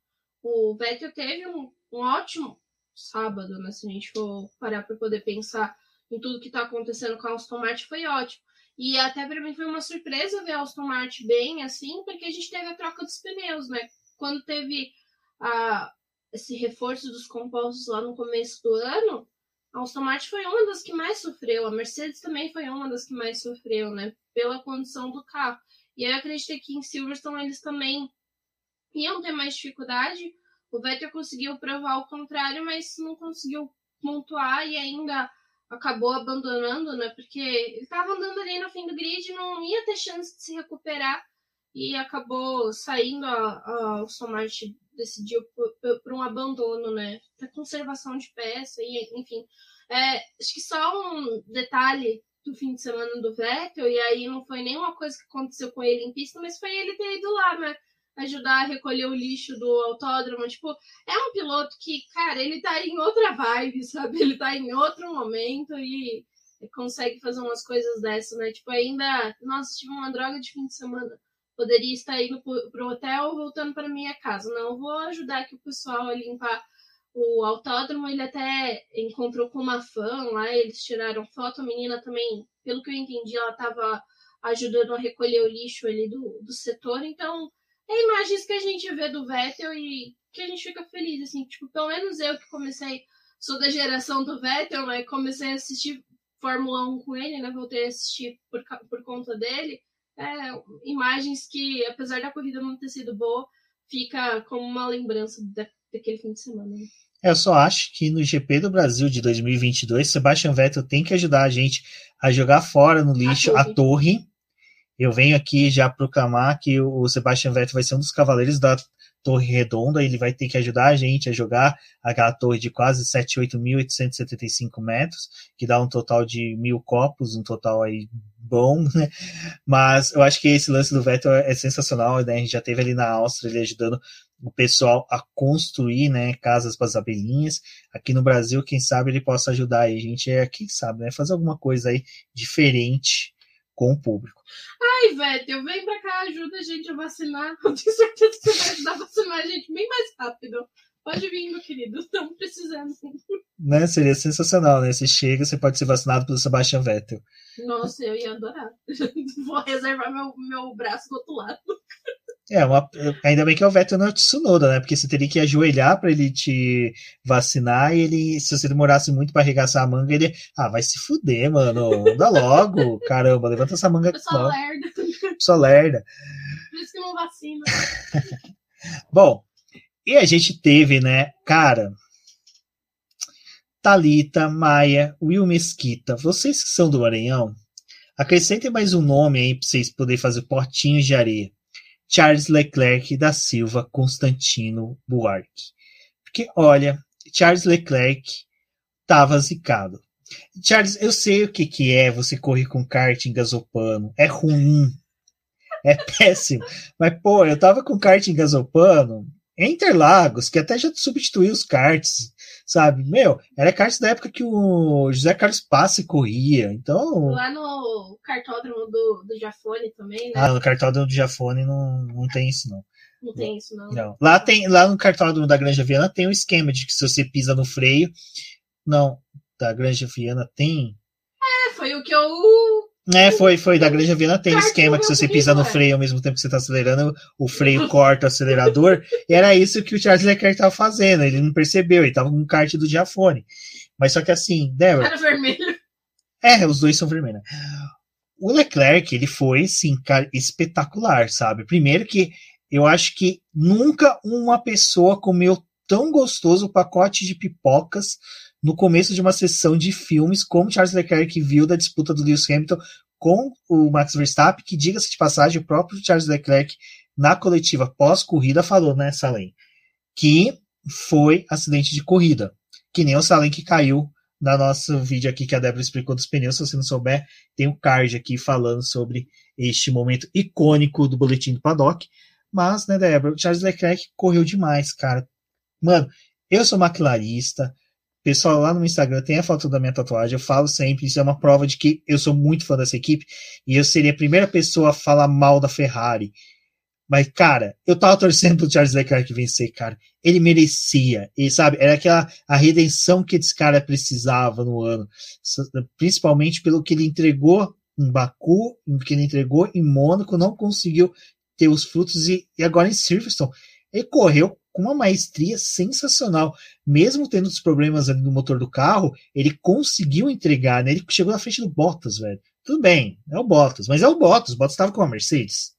O Vettel teve um, um ótimo sábado, né? Se a gente for parar para poder pensar em tudo que está acontecendo com a Aston Martin, foi ótimo. E até para mim foi uma surpresa ver a Aston Martin bem, assim, porque a gente teve a troca dos pneus, né? Quando teve a, esse reforço dos compostos lá no começo do ano, a Aston Martin foi uma das que mais sofreu, a Mercedes também foi uma das que mais sofreu, né? Pela condição do carro. E eu acreditei que em Silverstone eles também iam ter mais dificuldade. O Vettel conseguiu provar o contrário, mas não conseguiu pontuar e ainda acabou abandonando, né? Porque ele estava andando ali no fim do grid, não ia ter chance de se recuperar e acabou saindo a, a Aston Martin decidiu por, por, um abandono, né? Para conservação de peça, e, enfim. É, acho que só um detalhe do fim de semana do Vettel, e aí não foi nenhuma coisa que aconteceu com ele em pista, mas foi ele ter ido lá, né? Ajudar a recolher o lixo do autódromo. Tipo, é um piloto que, cara, ele tá em outra vibe, <laughs> sabe? Ele tá em outro momento e consegue fazer umas coisas dessas, né? Tipo, ainda, nossa, tive uma droga de fim de semana poderia estar indo para o hotel ou voltando para minha casa. Não, vou ajudar aqui o pessoal a limpar o autódromo. Ele até encontrou com uma fã lá, eles tiraram foto. A menina também, pelo que eu entendi, ela estava ajudando a recolher o lixo ali do, do setor. Então, é imagens que a gente vê do Vettel e que a gente fica feliz, assim. Tipo, pelo menos eu que comecei, sou da geração do Vettel, né? Comecei a assistir Fórmula 1 com ele, né? Voltei a assistir por, por conta dele é, imagens que, apesar da corrida não ter sido boa, fica como uma lembrança da, daquele fim de semana. Né? Eu só acho que no GP do Brasil de 2022, Sebastian Vettel tem que ajudar a gente a jogar fora no lixo a torre. A torre. Eu venho aqui já proclamar que o Sebastian Vettel vai ser um dos cavaleiros da Torre Redonda, ele vai ter que ajudar a gente a jogar aquela torre de quase 78.875 metros, que dá um total de mil copos, um total aí bom, <laughs> né? Mas eu acho que esse lance do Vettel é sensacional, né? A gente já teve ali na Áustria ele ajudando o pessoal a construir, né, casas para as abelhinhas. Aqui no Brasil, quem sabe ele possa ajudar aí, a gente é, quem sabe, né, fazer alguma coisa aí diferente com o público. Ai, Vettel, vem pra cá, ajuda a gente a vacinar. <laughs> Eu tenho certeza que você vai ajudar a vacinar a gente bem mais rápido. Pode vir, meu querido, estamos precisando. Né, seria sensacional, né? Você chega, você pode ser vacinado pelo Sebastian Vettel. Nossa, eu ia adorar. <laughs> Vou reservar meu, meu braço do outro lado. É, uma, ainda bem que é o Vettel não é o Tsunoda, né? Porque você teria que ajoelhar para ele te vacinar e ele, se você demorasse muito para arregaçar a manga, ele, ah, vai se fuder, mano, dá logo, <laughs> caramba, levanta essa manga. Pessoal lerda. Pessoal lerda. Por isso que não vacina. <laughs> Bom, e a gente teve, né, cara, Talita, Maia, Will Mesquita, vocês que são do Maranhão, acrescentem mais um nome aí para vocês poderem fazer potinhos de areia. Charles Leclerc da Silva Constantino Buarque. Porque, olha, Charles Leclerc tava zicado. Charles, eu sei o que, que é você correr com kart em gasopano. É ruim. É <laughs> péssimo. Mas, pô, eu tava com kart em gasopano em Interlagos, que até já substituiu os karts sabe? Meu, era kart da época que o José Carlos Passe corria, então... Lá no cartódromo do, do Jafone também, né? Ah, no cartódromo do Jafone não, não tem isso, não. Não tem isso, não. Não. Lá, tem, lá no cartódromo da Granja Viana tem um esquema de que se você pisa no freio... Não, da Granja Viana tem... É, foi o que eu é, foi, foi. Da Granja Viana tem esquema que se você pisa no freio ao mesmo tempo que você está acelerando, o freio corta o acelerador. E era isso que o Charles Leclerc estava fazendo. Ele não percebeu, ele estava com um kart do Diafone. Mas só que assim, Débora. Era vermelho. É, os dois são vermelhos. O Leclerc, ele foi, sim, cara, espetacular, sabe? Primeiro que eu acho que nunca uma pessoa comeu tão gostoso o pacote de pipocas no começo de uma sessão de filmes, como Charles Leclerc viu da disputa do Lewis Hamilton com o Max Verstappen, que, diga-se de passagem, o próprio Charles Leclerc, na coletiva pós-corrida, falou, né, Salem, que foi acidente de corrida, que nem o Salem que caiu na nosso vídeo aqui que a Débora explicou dos pneus. Se você não souber, tem um card aqui falando sobre este momento icônico do boletim do paddock. Mas, né, Débora, o Charles Leclerc correu demais, cara. Mano, eu sou maquilarista, Pessoal, lá no Instagram tem a foto da minha tatuagem. Eu falo sempre, isso é uma prova de que eu sou muito fã dessa equipe e eu seria a primeira pessoa a falar mal da Ferrari. Mas, cara, eu tava torcendo pro Charles Leclerc vencer, cara. Ele merecia. E, sabe, era aquela a redenção que esse cara precisava no ano. Principalmente pelo que ele entregou em Baku, que ele entregou em Mônaco, não conseguiu ter os frutos. E, e agora em Silverstone, ele correu com uma maestria sensacional. Mesmo tendo os problemas ali no motor do carro, ele conseguiu entregar, né? Ele chegou na frente do Bottas, velho. Tudo bem, é o Bottas, mas é o Bottas. O Bottas estava com a Mercedes.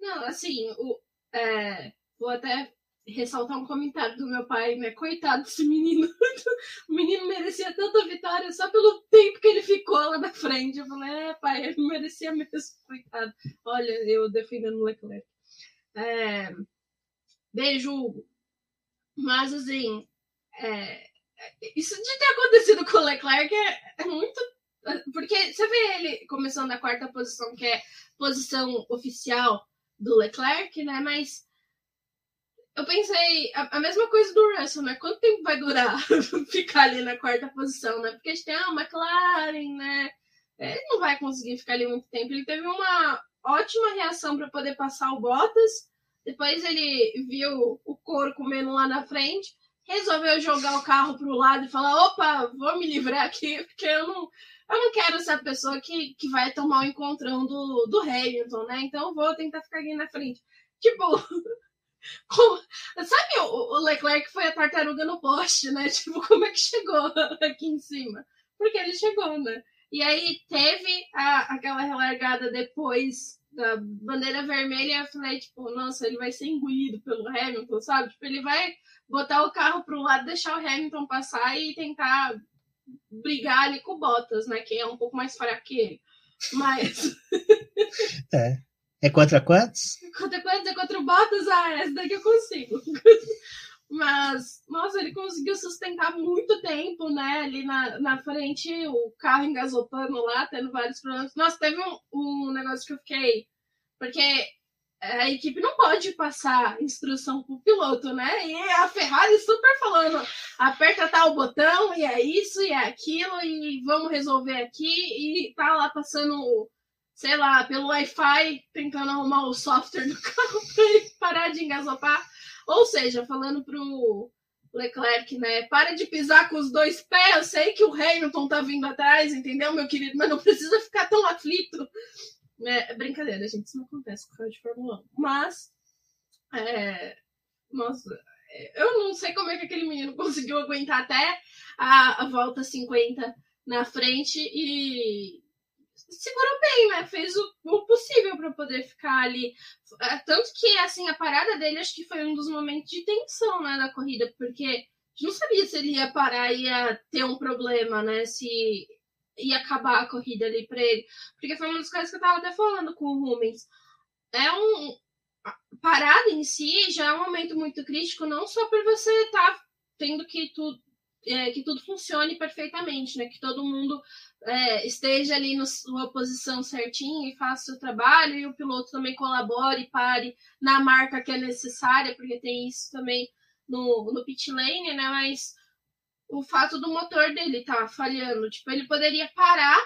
Não, assim, o, é, vou até ressaltar um comentário do meu pai, né? Coitado desse menino. <laughs> o menino merecia tanta vitória só pelo tempo que ele ficou lá na frente. Eu falei, é, pai, ele merecia mesmo, coitado. Olha, eu defendendo o Leclerc. É, beijo. Mas, assim, é, isso de ter acontecido com o Leclerc é, é, muito. Porque você vê ele começando na quarta posição, que é posição oficial do Leclerc, né? Mas eu pensei a, a, mesma coisa do Russell, né? Quanto tempo vai durar <laughs> ficar ali na quarta posição, né? Porque a gente tem a McLaren, né? Ele não vai conseguir ficar ali muito tempo. Ele teve uma ótima reação para poder passar o Bottas depois ele viu o couro comendo lá na frente, resolveu jogar o carro para o lado e falar: opa, vou me livrar aqui, <laughs> porque eu não, eu não quero ser a pessoa que, que vai tomar o encontrão do, do Hamilton, né? Então vou tentar ficar aqui na frente. Tipo, <laughs> sabe o, o, Leclerc foi a tartaruga no poste, né? <laughs> Tipo, como é que chegou aqui em cima? Porque ele chegou, né? E aí teve a, aquela relargada depois da bandeira vermelha, eu falei, tipo, nossa, ele vai ser engolido pelo Hamilton, sabe? Tipo, ele vai botar o carro para um lado, deixar o Hamilton passar e tentar brigar ali com o Bottas, né? Que é um pouco mais fraco que ele. Mas. <laughs> É. É contra quantos? Contra quantos? É contra o Bottas? Ah, essa daqui eu consigo. Mas, nossa, ele conseguiu sustentar muito tempo, né? Ali na, na frente, o carro engasopando lá, tendo vários problemas. Nossa, teve um, um negócio que eu fiquei. Porque a equipe não pode passar instrução pro piloto, né? E a Ferrari super falando, aperta tal botão, e é isso, e é aquilo, e vamos resolver aqui, e tá lá passando, sei lá, pelo Wi-Fi, tentando arrumar o software do <laughs> carro pra ele parar de engasopar. Ou seja, falando pro Leclerc, né? Para de pisar com os dois pés. Eu sei que o Hamilton tá vindo atrás, entendeu, meu querido? Mas não precisa ficar tão aflito. É, brincadeira, gente. Isso não acontece com o de Fórmula 1. Mas. É, nossa, eu não sei como é que aquele menino <laughs> conseguiu aguentar até a, a volta 50 na frente e segurou bem, né? Fez o, o possível para poder ficar ali. É, tanto que, assim, a parada dele acho que foi um dos momentos de tensão, né, da corrida, porque a gente não sabia se ele ia parar e ia ter um problema, né? Se ia acabar a corrida ali para ele. Porque foi uma das coisas que eu tava até falando com o Rubens. É um. Parada em si já é um momento muito crítico, não só por você estar tá tendo que tudo é, que tudo funcione perfeitamente, né? Que todo mundo é, esteja ali na sua posição certinha e faça o seu trabalho, e o piloto também colabore pare na marca que é necessária, porque tem isso também no, no pit lane, né? Mas o fato do motor dele tá falhando, tipo, ele poderia parar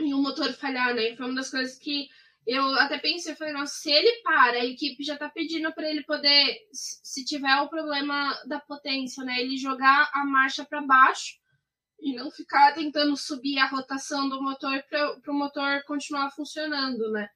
e o motor falhar, né? Foi uma das coisas que eu até pensei, falei, nossa, se ele para, a equipe já tá pedindo para ele poder, se tiver o problema da potência, né, ele jogar a marcha para baixo e não ficar tentando subir a rotação do motor para o motor continuar funcionando, né?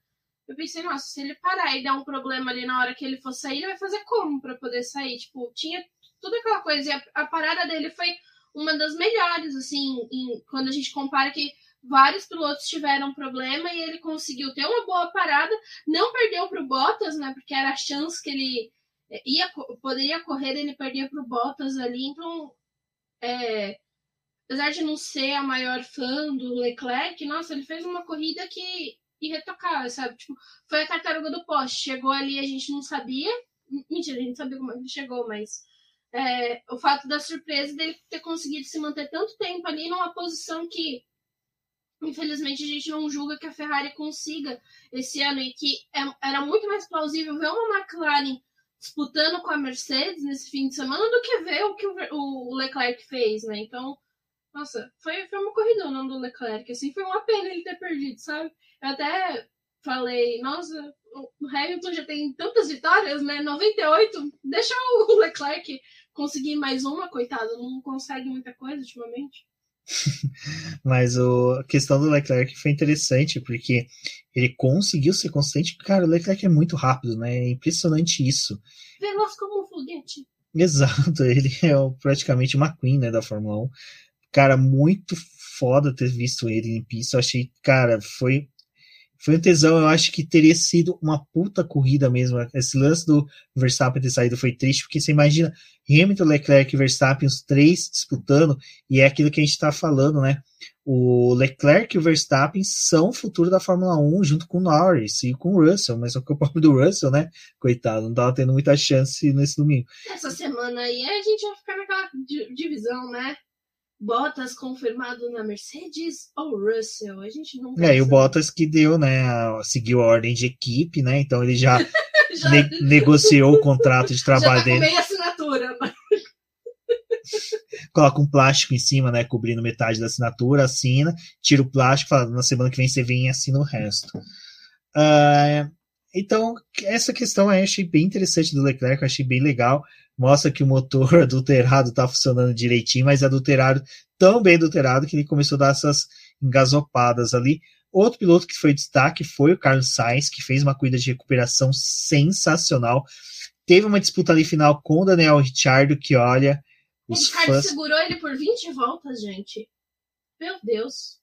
Eu pensei, nossa, se ele parar e dar um problema ali na hora que ele for sair, ele vai fazer como para poder sair? Tipo, tinha tudo aquela coisa. E a, a, parada dele foi uma das melhores, assim, em, quando a gente compara que vários pilotos tiveram problema e ele conseguiu ter uma boa parada, não perdeu para o Bottas, né? Porque era a chance que ele é, ia poderia correr, ele perdia para o Bottas ali. Então, é, apesar de não ser a maior fã do Leclerc, nossa, ele fez uma corrida que irretocável, sabe? Tipo, foi a tartaruga do poste. Chegou ali, a gente não sabia. Mentira, a gente sabia como ele chegou, mas é, o fato da surpresa dele ter conseguido se manter tanto tempo ali numa posição que infelizmente a gente não julga que a Ferrari consiga esse ano e que é, era muito mais plausível ver uma McLaren disputando com a Mercedes nesse fim de semana do que ver o que o, o Leclerc fez, né? Então, nossa, foi, foi uma corridona do Leclerc, assim, foi uma pena ele ter perdido, sabe? Eu até falei, nossa, o Hamilton já tem tantas vitórias, né? 98, deixa o <laughs> Leclerc conseguir mais uma, coitado, não consegue muita coisa ultimamente. <laughs> Mas o, a questão do Leclerc foi interessante, porque ele conseguiu ser consistente. Cara, o Leclerc é muito rápido, né? É impressionante isso. Veloz como um foguete. Exato, <laughs> ele é praticamente uma queen né, da Fórmula 1. Cara, muito foda ter visto ele em pista. Eu achei, cara, foi foi um tesão. Eu acho que teria sido uma puta corrida mesmo. Esse lance do Verstappen ter saído foi triste, porque você imagina Hamilton, Leclerc e Verstappen, os três disputando, e é aquilo que a gente está falando, né? O Leclerc e o Verstappen são o futuro da Fórmula 1 junto com o Norris e com o Russell, mas só que o pobre do Russell, né? Coitado, não tava tendo muita chance nesse domingo. Essa semana aí a gente vai ficar naquela divisão, né? Bottas confirmado na Mercedes ou Russell? A gente não É, e o Bottas que deu, né? Seguiu a ordem de equipe, né? Então ele já, <laughs> já... Ne negociou o contrato de trabalho <laughs> já tá dele. Com assinatura. Coloca um plástico em cima, né? Cobrindo metade da assinatura, assina, tira o plástico, fala, na semana que vem você vem e assina o resto. Uh, então, essa questão eu achei bem interessante do Leclerc, eu achei bem legal mostra que o motor <laughs> adulterado está funcionando direitinho, mas adulterado, tão bem adulterado que ele começou a dar essas engasopadas ali. Outro piloto que foi destaque foi o Carlos Sainz, que fez uma corrida de recuperação sensacional. Teve uma disputa ali final com o Daniel Ricciardo, que olha. Os o Ricardo fãs... segurou ele por 20 voltas, gente. Meu Deus.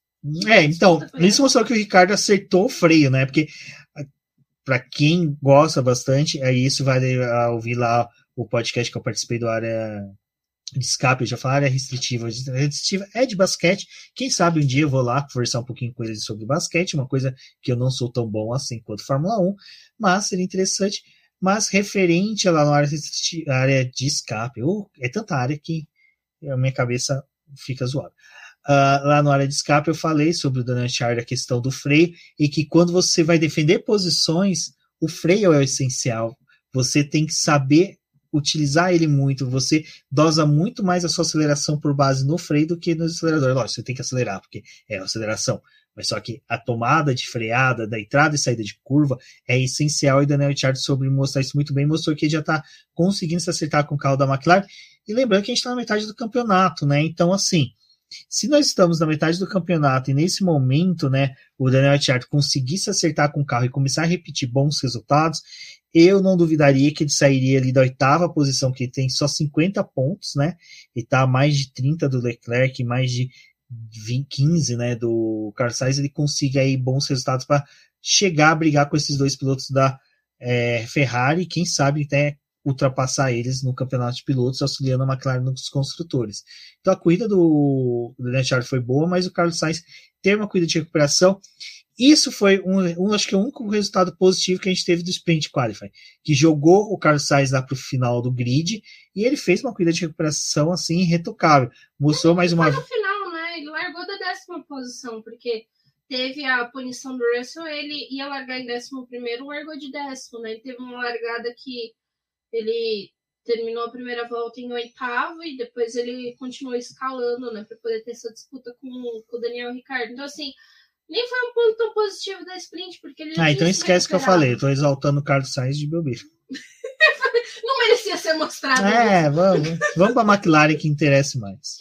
É, então, isso mostrou que o Ricardo acertou o freio, né? Porque para quem gosta bastante, aí isso vai ouvir lá o podcast que eu participei do área de escape, eu já falei, área restritiva. A restritiva é de basquete. Quem sabe um dia eu vou lá conversar um pouquinho eles sobre basquete, uma coisa que eu não sou tão bom assim quanto Fórmula 1, mas seria interessante. Mas referente lá na área, área de escape, oh, é tanta área que a minha cabeça fica zoada. Uh, lá na área de escape eu falei sobre o Daniel Chard, a questão do freio, e que quando você vai defender posições, o freio é o essencial. Você tem que saber utilizar ele muito, você dosa muito mais a sua aceleração por base no freio do que no acelerador. Lógico, você tem que acelerar, porque é a aceleração. Mas só que a tomada de freada, da entrada e saída de curva, é essencial. E Daniel Ricciardo sobre mostrar isso muito bem, mostrou que ele já está conseguindo se acertar com o carro da McLaren. E lembrando que a gente está na metade do campeonato, né? Então, assim, se nós estamos na metade do campeonato e nesse momento, né, o Daniel Ricciardo conseguir se acertar com o carro e começar a repetir bons resultados, eu não duvidaria que ele sairia ali da oitava posição, que tem só 50 pontos, né? E tá mais de 30 do Leclerc, mais de 20, 15, né, do Carlos Sainz, ele consiga aí bons resultados para chegar a brigar com esses dois pilotos da é, Ferrari, quem sabe até ultrapassar eles no campeonato de pilotos, auxiliando a McLaren nos construtores. Então a corrida do, do Daniel foi boa, mas o Carlos Sainz teve uma corrida de recuperação isso foi um, um, acho que o único resultado positivo que a gente teve do Sprint Qualify, que jogou o Carlos Sainz lá para o final do grid e ele fez uma corrida de recuperação assim irretocável. Mostrou mais uma no final, né? Ele largou da décima posição, porque teve a punição do Russell, ele ia largar em décimo primeiro, largou de décimo, né? Ele teve uma largada que ele terminou a primeira volta em oitavo e depois ele continuou escalando, né, para poder ter essa disputa com, com o Daniel Ricciardo. Então, assim, nem foi um ponto tão positivo da sprint, porque ele já Ah, então esquece que eu falei, tô exaltando o Carlos Sainz de beber. <laughs> Não merecia ser mostrado. É, isso. vamos. Vamos pra McLaren que interessa mais.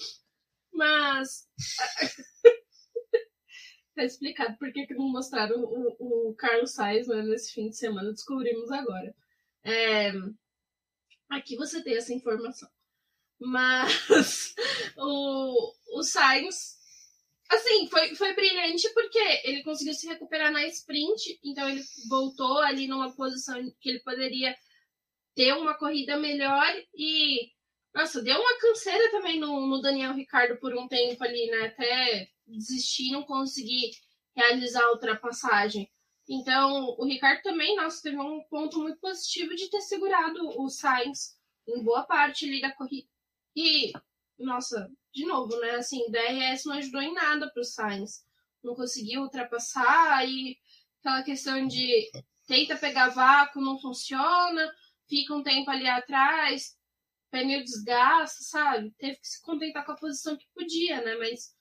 Mas. <laughs> tá explicado por que, que não mostraram o, o Carlos Sainz né, nesse fim de semana, descobrimos agora. É... Aqui você tem essa informação. Mas <laughs> o, o Sainz Assim, foi, foi brilhante porque ele conseguiu se recuperar na sprint, então ele voltou ali numa posição que ele poderia ter uma corrida melhor e, nossa, deu uma canseira também no, no Daniel Ricardo por um tempo ali, né? Até desistir, não conseguir realizar a ultrapassagem. Então, o Ricardo também, nossa, teve um ponto muito positivo de ter segurado o Sainz em boa parte ali da corrida. E, nossa, de novo, né? Assim, DRS não ajudou em nada para Sainz. Não conseguiu ultrapassar e aquela questão de tenta pegar vácuo, não funciona, fica um tempo ali atrás, pneu desgasta, sabe? Teve que se contentar com a posição que podia, né? Mas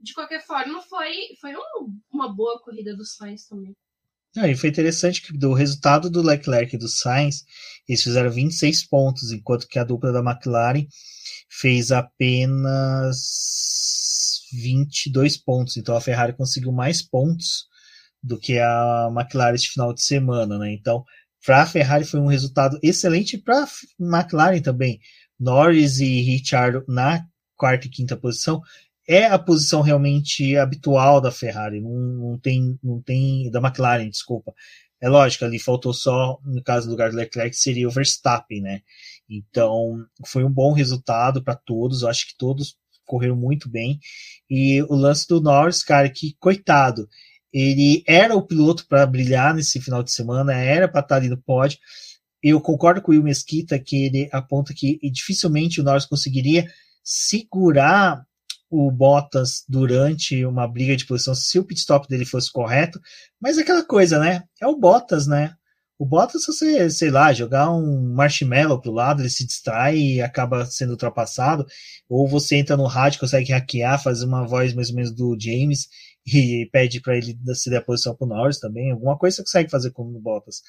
de qualquer forma foi, foi um, uma boa corrida do Sainz também. E foi interessante que do resultado do Leclerc e do Sainz, eles fizeram 26 pontos, enquanto que a dupla da McLaren fez apenas 22 pontos. Então a Ferrari conseguiu mais pontos do que a McLaren este final de semana, né? Então, para a Ferrari foi um resultado excelente para a McLaren também. Norris e Richard na quarta e quinta posição é a posição realmente habitual da Ferrari, não, não tem não tem da McLaren, desculpa. É lógico, ali faltou só, no caso do lugar do Leclerc, seria o Verstappen, né? Então, foi um bom resultado para todos, eu acho que todos correram muito bem. E o lance do Norris, cara, que coitado, ele era o piloto para brilhar nesse final de semana, era para estar ali no pódio. Eu concordo com o Will Mesquita que ele aponta que dificilmente o Norris conseguiria segurar o Bottas durante uma briga de posição se o pit stop dele fosse correto, mas é aquela coisa, né? É o Bottas, né? O Bottas, se você, sei lá, jogar um marshmallow pro lado, ele se distrai e acaba sendo ultrapassado, ou você entra no rádio, consegue hackear, fazer uma voz mais ou menos do James <laughs> e pede para ele ceder a posição pro Norris também, alguma coisa você consegue fazer com o Bottas.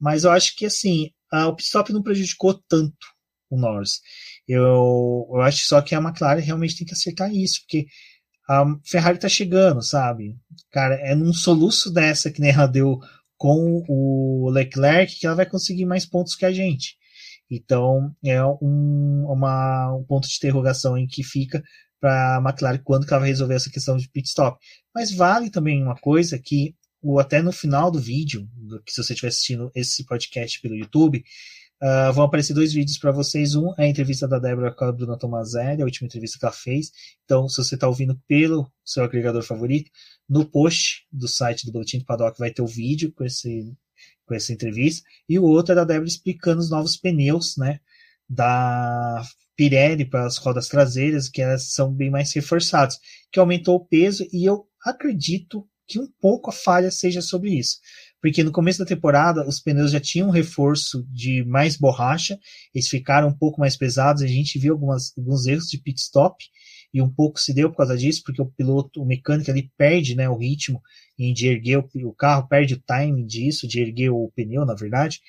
Mas eu acho que assim, a, o pit stop não prejudicou tanto o Norris. Eu, eu acho só que a McLaren realmente tem que acertar isso, porque a Ferrari tá chegando, sabe? Cara, é num soluço dessa que nem ela deu com o Leclerc que ela vai conseguir mais pontos que a gente. Então, é um, uma, um ponto de interrogação em que fica para a McLaren quando que ela vai resolver essa questão de pit stop. Mas vale também uma coisa que, o, até no final do vídeo, que se você estiver assistindo esse podcast pelo YouTube, Uh, vão aparecer dois vídeos para vocês. Um é a entrevista da Débora com a Bruna Tomazelli, a última entrevista que ela fez. Então, se você está ouvindo pelo seu agregador favorito, no post do site do Boletim do Paddock vai ter o vídeo com, esse, com essa entrevista. E o outro é da Débora explicando os novos pneus, né? Da Pirelli para as rodas traseiras, que elas são bem mais reforçados, que aumentou o peso, e eu acredito que um pouco a falha seja sobre isso porque no começo da temporada os pneus já tinham um reforço de mais borracha, eles ficaram um pouco mais pesados, a gente viu algumas, alguns erros de pit stop, e um pouco se deu por causa disso, porque o piloto, o mecânico ali perde né, o ritmo de erguer o, o carro, perde o timing disso, de erguer o pneu, na verdade.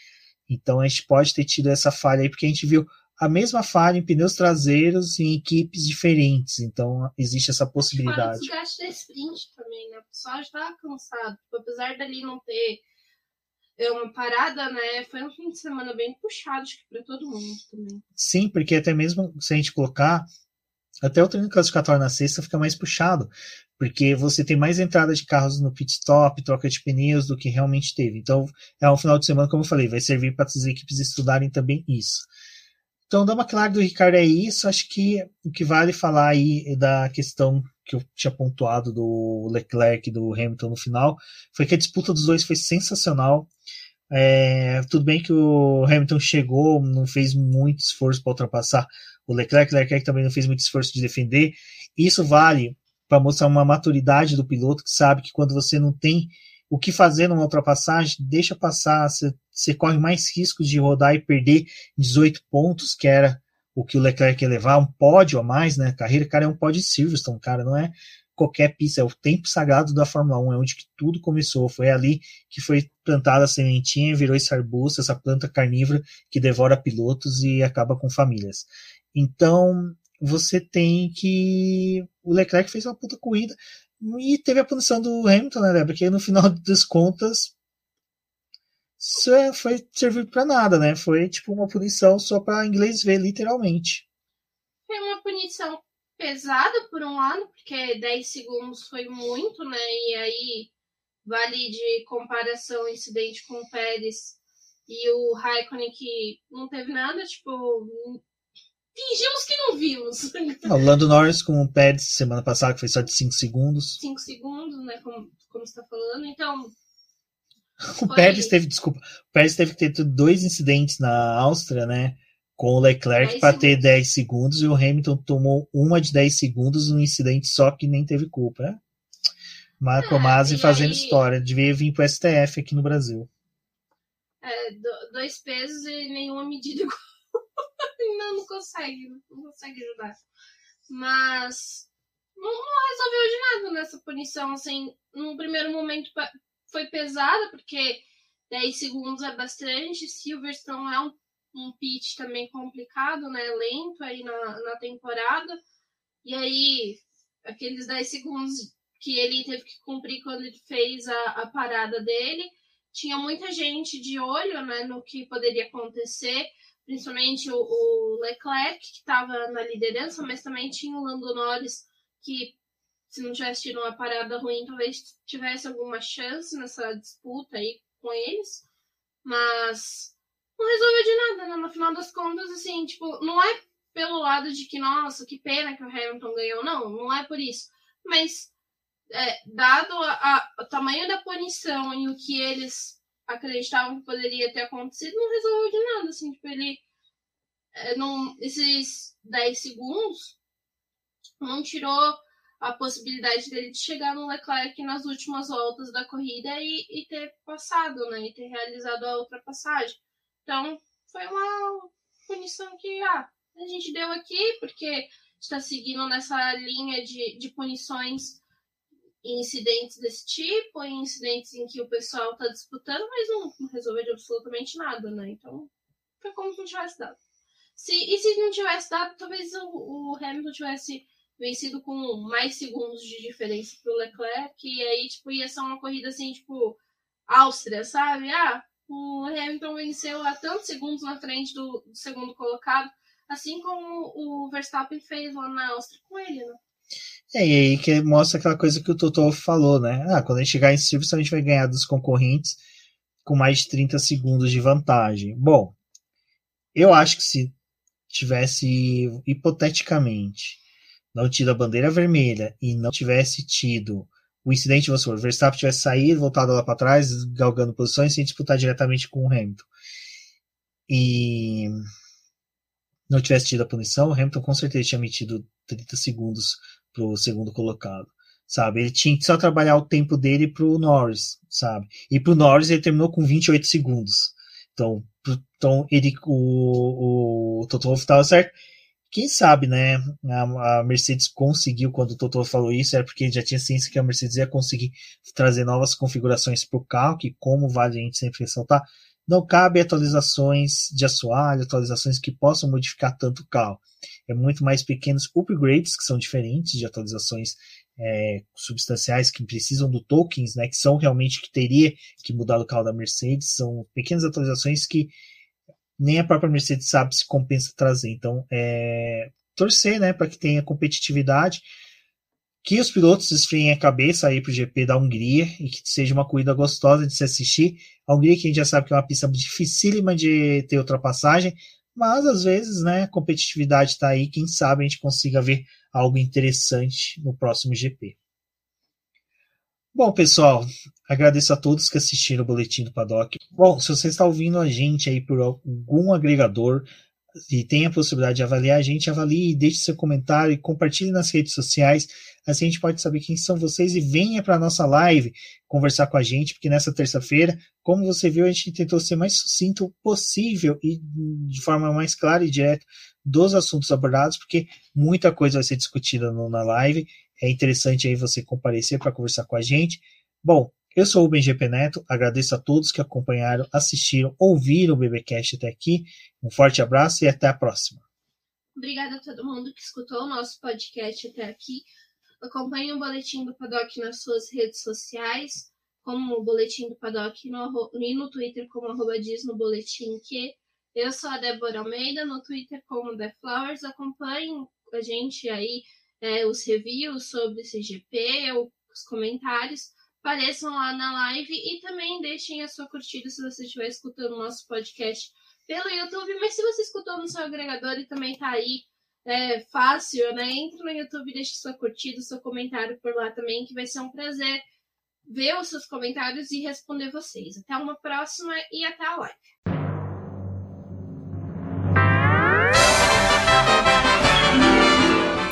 Então a gente pode ter tido essa falha aí, porque a gente viu a mesma falha em pneus traseiros em equipes diferentes. Então existe essa possibilidade. o desgaste da sprint também, né? O pessoal já estava cansado. Tipo, apesar dali não ter é, uma parada, né? Foi um fim de semana bem puxado, acho que para todo mundo também. Sim, porque até mesmo se a gente colocar. Até o treino classificatório na sexta fica mais puxado, porque você tem mais entrada de carros no pit stop, troca de pneus do que realmente teve. Então, é um final de semana, como eu falei, vai servir para as equipes estudarem também isso. Então, da McLaren do Ricardo é isso. Acho que o que vale falar aí é da questão que eu tinha pontuado do Leclerc e do Hamilton no final foi que a disputa dos dois foi sensacional. É, tudo bem que o Hamilton chegou, não fez muito esforço para ultrapassar o Leclerc, o Leclerc também não fez muito esforço de defender. Isso vale para mostrar uma maturidade do piloto que sabe que quando você não tem o que fazer numa ultrapassagem, deixa passar, você, corre mais risco de rodar e perder 18 pontos, que era o que o Leclerc ia levar, um pódio a mais, né? Carreira, cara, é um pódio de Silverstone, cara, não é qualquer pista, é o tempo sagrado da Fórmula 1, é onde que tudo começou, foi ali que foi plantada a sementinha, virou esse arbusto, essa planta carnívora que devora pilotos e acaba com famílias. Então, você tem que. O Leclerc fez uma puta corrida. E teve a punição do Hamilton, né, Porque no final <laughs> das contas, é, foi servir para nada, né? Foi tipo uma punição só para inglês ver, literalmente. Foi uma punição pesada por um lado, porque 10 segundos foi muito, né? E aí vale de comparação o incidente com o Pérez e o Raikkonen que não teve nada, tipo, fingimos que não vimos. <laughs> o Lando Norris com o Pérez semana passada, que foi só de 5 segundos. 5 segundos, né? Como, como você tá falando. Então. O foi... Pérez teve, desculpa, o Pérez teve que ter dois incidentes na Áustria, né? Com o Leclerc para ter 10 segundos e o Hamilton tomou uma de 10 segundos num incidente só que nem teve culpa, né? Marco é, Masi fazendo aí... história, devia vir pro STF aqui no Brasil. É, dois pesos e nenhuma medida igual não, não consegue, não consegue ajudar. Mas não, não resolveu de nada nessa punição, assim, num primeiro momento foi pesada, porque 10 segundos é bastante, Silverstone é um, um pitch também complicado, né, lento aí na, na temporada, e aí aqueles 10 segundos que ele teve que cumprir quando ele fez a, a parada dele, tinha muita gente de olho, né, no que poderia acontecer, principalmente o, o Leclerc, que estava na liderança, mas também tinha o Lando Norris, que se não tivesse tido uma parada ruim, talvez tivesse alguma chance nessa disputa aí com eles. Mas não resolveu de nada, né? No final das contas, assim, tipo, não é pelo lado de que, nossa, que pena que o Hamilton ganhou, não, não é por isso. Mas, é, dado a, a, o tamanho da punição e o que eles acreditavam que poderia ter acontecido, não resolveu de nada. Assim, tipo, ele. É, não, esses 10 segundos não tirou a possibilidade dele de chegar no Leclerc nas últimas voltas da corrida e, e ter passado, né? E ter realizado a ultrapassagem. Então, foi uma punição que ah, a gente deu aqui, porque está seguindo nessa linha de, de punições em incidentes desse tipo, em incidentes em que o pessoal está disputando, mas não, resolveu absolutamente nada, né? Então, foi como se não tivesse dado. Se, e se não tivesse dado, talvez o, o Hamilton tivesse vencido com mais segundos de diferença pro Leclerc, e aí, tipo, ia ser uma corrida assim, tipo, Áustria, sabe? Ah, o Hamilton venceu a tantos segundos na frente do, do segundo colocado, assim como o Verstappen fez lá na Áustria com ele, né? É, e aí que mostra aquela coisa que o Totó falou, né? Ah, quando a gente chegar em Silverstone, a gente vai ganhar dos concorrentes com mais de 30 segundos de vantagem. Bom, Eu acho que se tivesse, hipoteticamente, não tido a bandeira vermelha e não tivesse tido o incidente, vamos supor, Verstappen tivesse saído, voltado lá para trás, galgando posições, sem disputar diretamente com o Hamilton. E não tivesse tido a punição, o Hamilton com certeza tinha metido 30 segundos para o segundo colocado, sabe? Ele tinha que só trabalhar o tempo dele para o Norris, sabe? E para o Norris ele terminou com 28 segundos. Então, então ele, o, o Toto Wolff estava certo quem sabe, né? A, a, Mercedes conseguiu, quando o Toto falou isso, era porque ele já tinha ciência que a Mercedes ia conseguir trazer novas configurações para o carro, que, como vale a gente sempre ressaltar, não cabe atualizações de assoalho, atualizações que possam modificar tanto o carro. É muito mais pequenos upgrades, que são diferentes de atualizações é, substanciais que precisam do tokens, né, que são realmente que teria que mudar o carro da Mercedes, são pequenas atualizações que nem a própria Mercedes sabe se compensa trazer. Então, é, torcer né, para que tenha competitividade, que os pilotos esfriem a cabeça aí para o GP da Hungria e que seja uma corrida gostosa de se assistir. A Hungria, que a gente já sabe que é uma pista dificílima de ter ultrapassagem, mas às vezes né, a competitividade está aí. Quem sabe a gente consiga ver algo interessante no próximo GP. Bom, pessoal, agradeço a todos que assistiram o Boletim do Paddock. Bom, se você está ouvindo a gente aí por algum agregador e tem a possibilidade de avaliar a gente, avalie, deixe seu comentário e compartilhe nas redes sociais. Assim a gente pode saber quem são vocês e venha para a nossa live conversar com a gente, porque nessa terça-feira, como você viu, a gente tentou ser mais sucinto possível e de forma mais clara e direta dos assuntos abordados, porque muita coisa vai ser discutida no, na live é interessante aí você comparecer para conversar com a gente. Bom, eu sou o BGP Neto, agradeço a todos que acompanharam, assistiram, ouviram o BBcast até aqui. Um forte abraço e até a próxima. Obrigada a todo mundo que escutou o nosso podcast até aqui. Acompanhe o Boletim do Paddock nas suas redes sociais, como o Boletim do Paddock no, e no Twitter como arroba diz no boletim que. Eu sou a Débora Almeida, no Twitter como The Flowers. Acompanhe a gente aí é, os reviews sobre esse GP, os comentários, apareçam lá na live e também deixem a sua curtida se você estiver escutando o nosso podcast pelo YouTube, mas se você escutou no seu agregador e também tá aí é, fácil, né? Entre no YouTube, deixe sua curtida, seu comentário por lá também, que vai ser um prazer ver os seus comentários e responder vocês. Até uma próxima e até a live.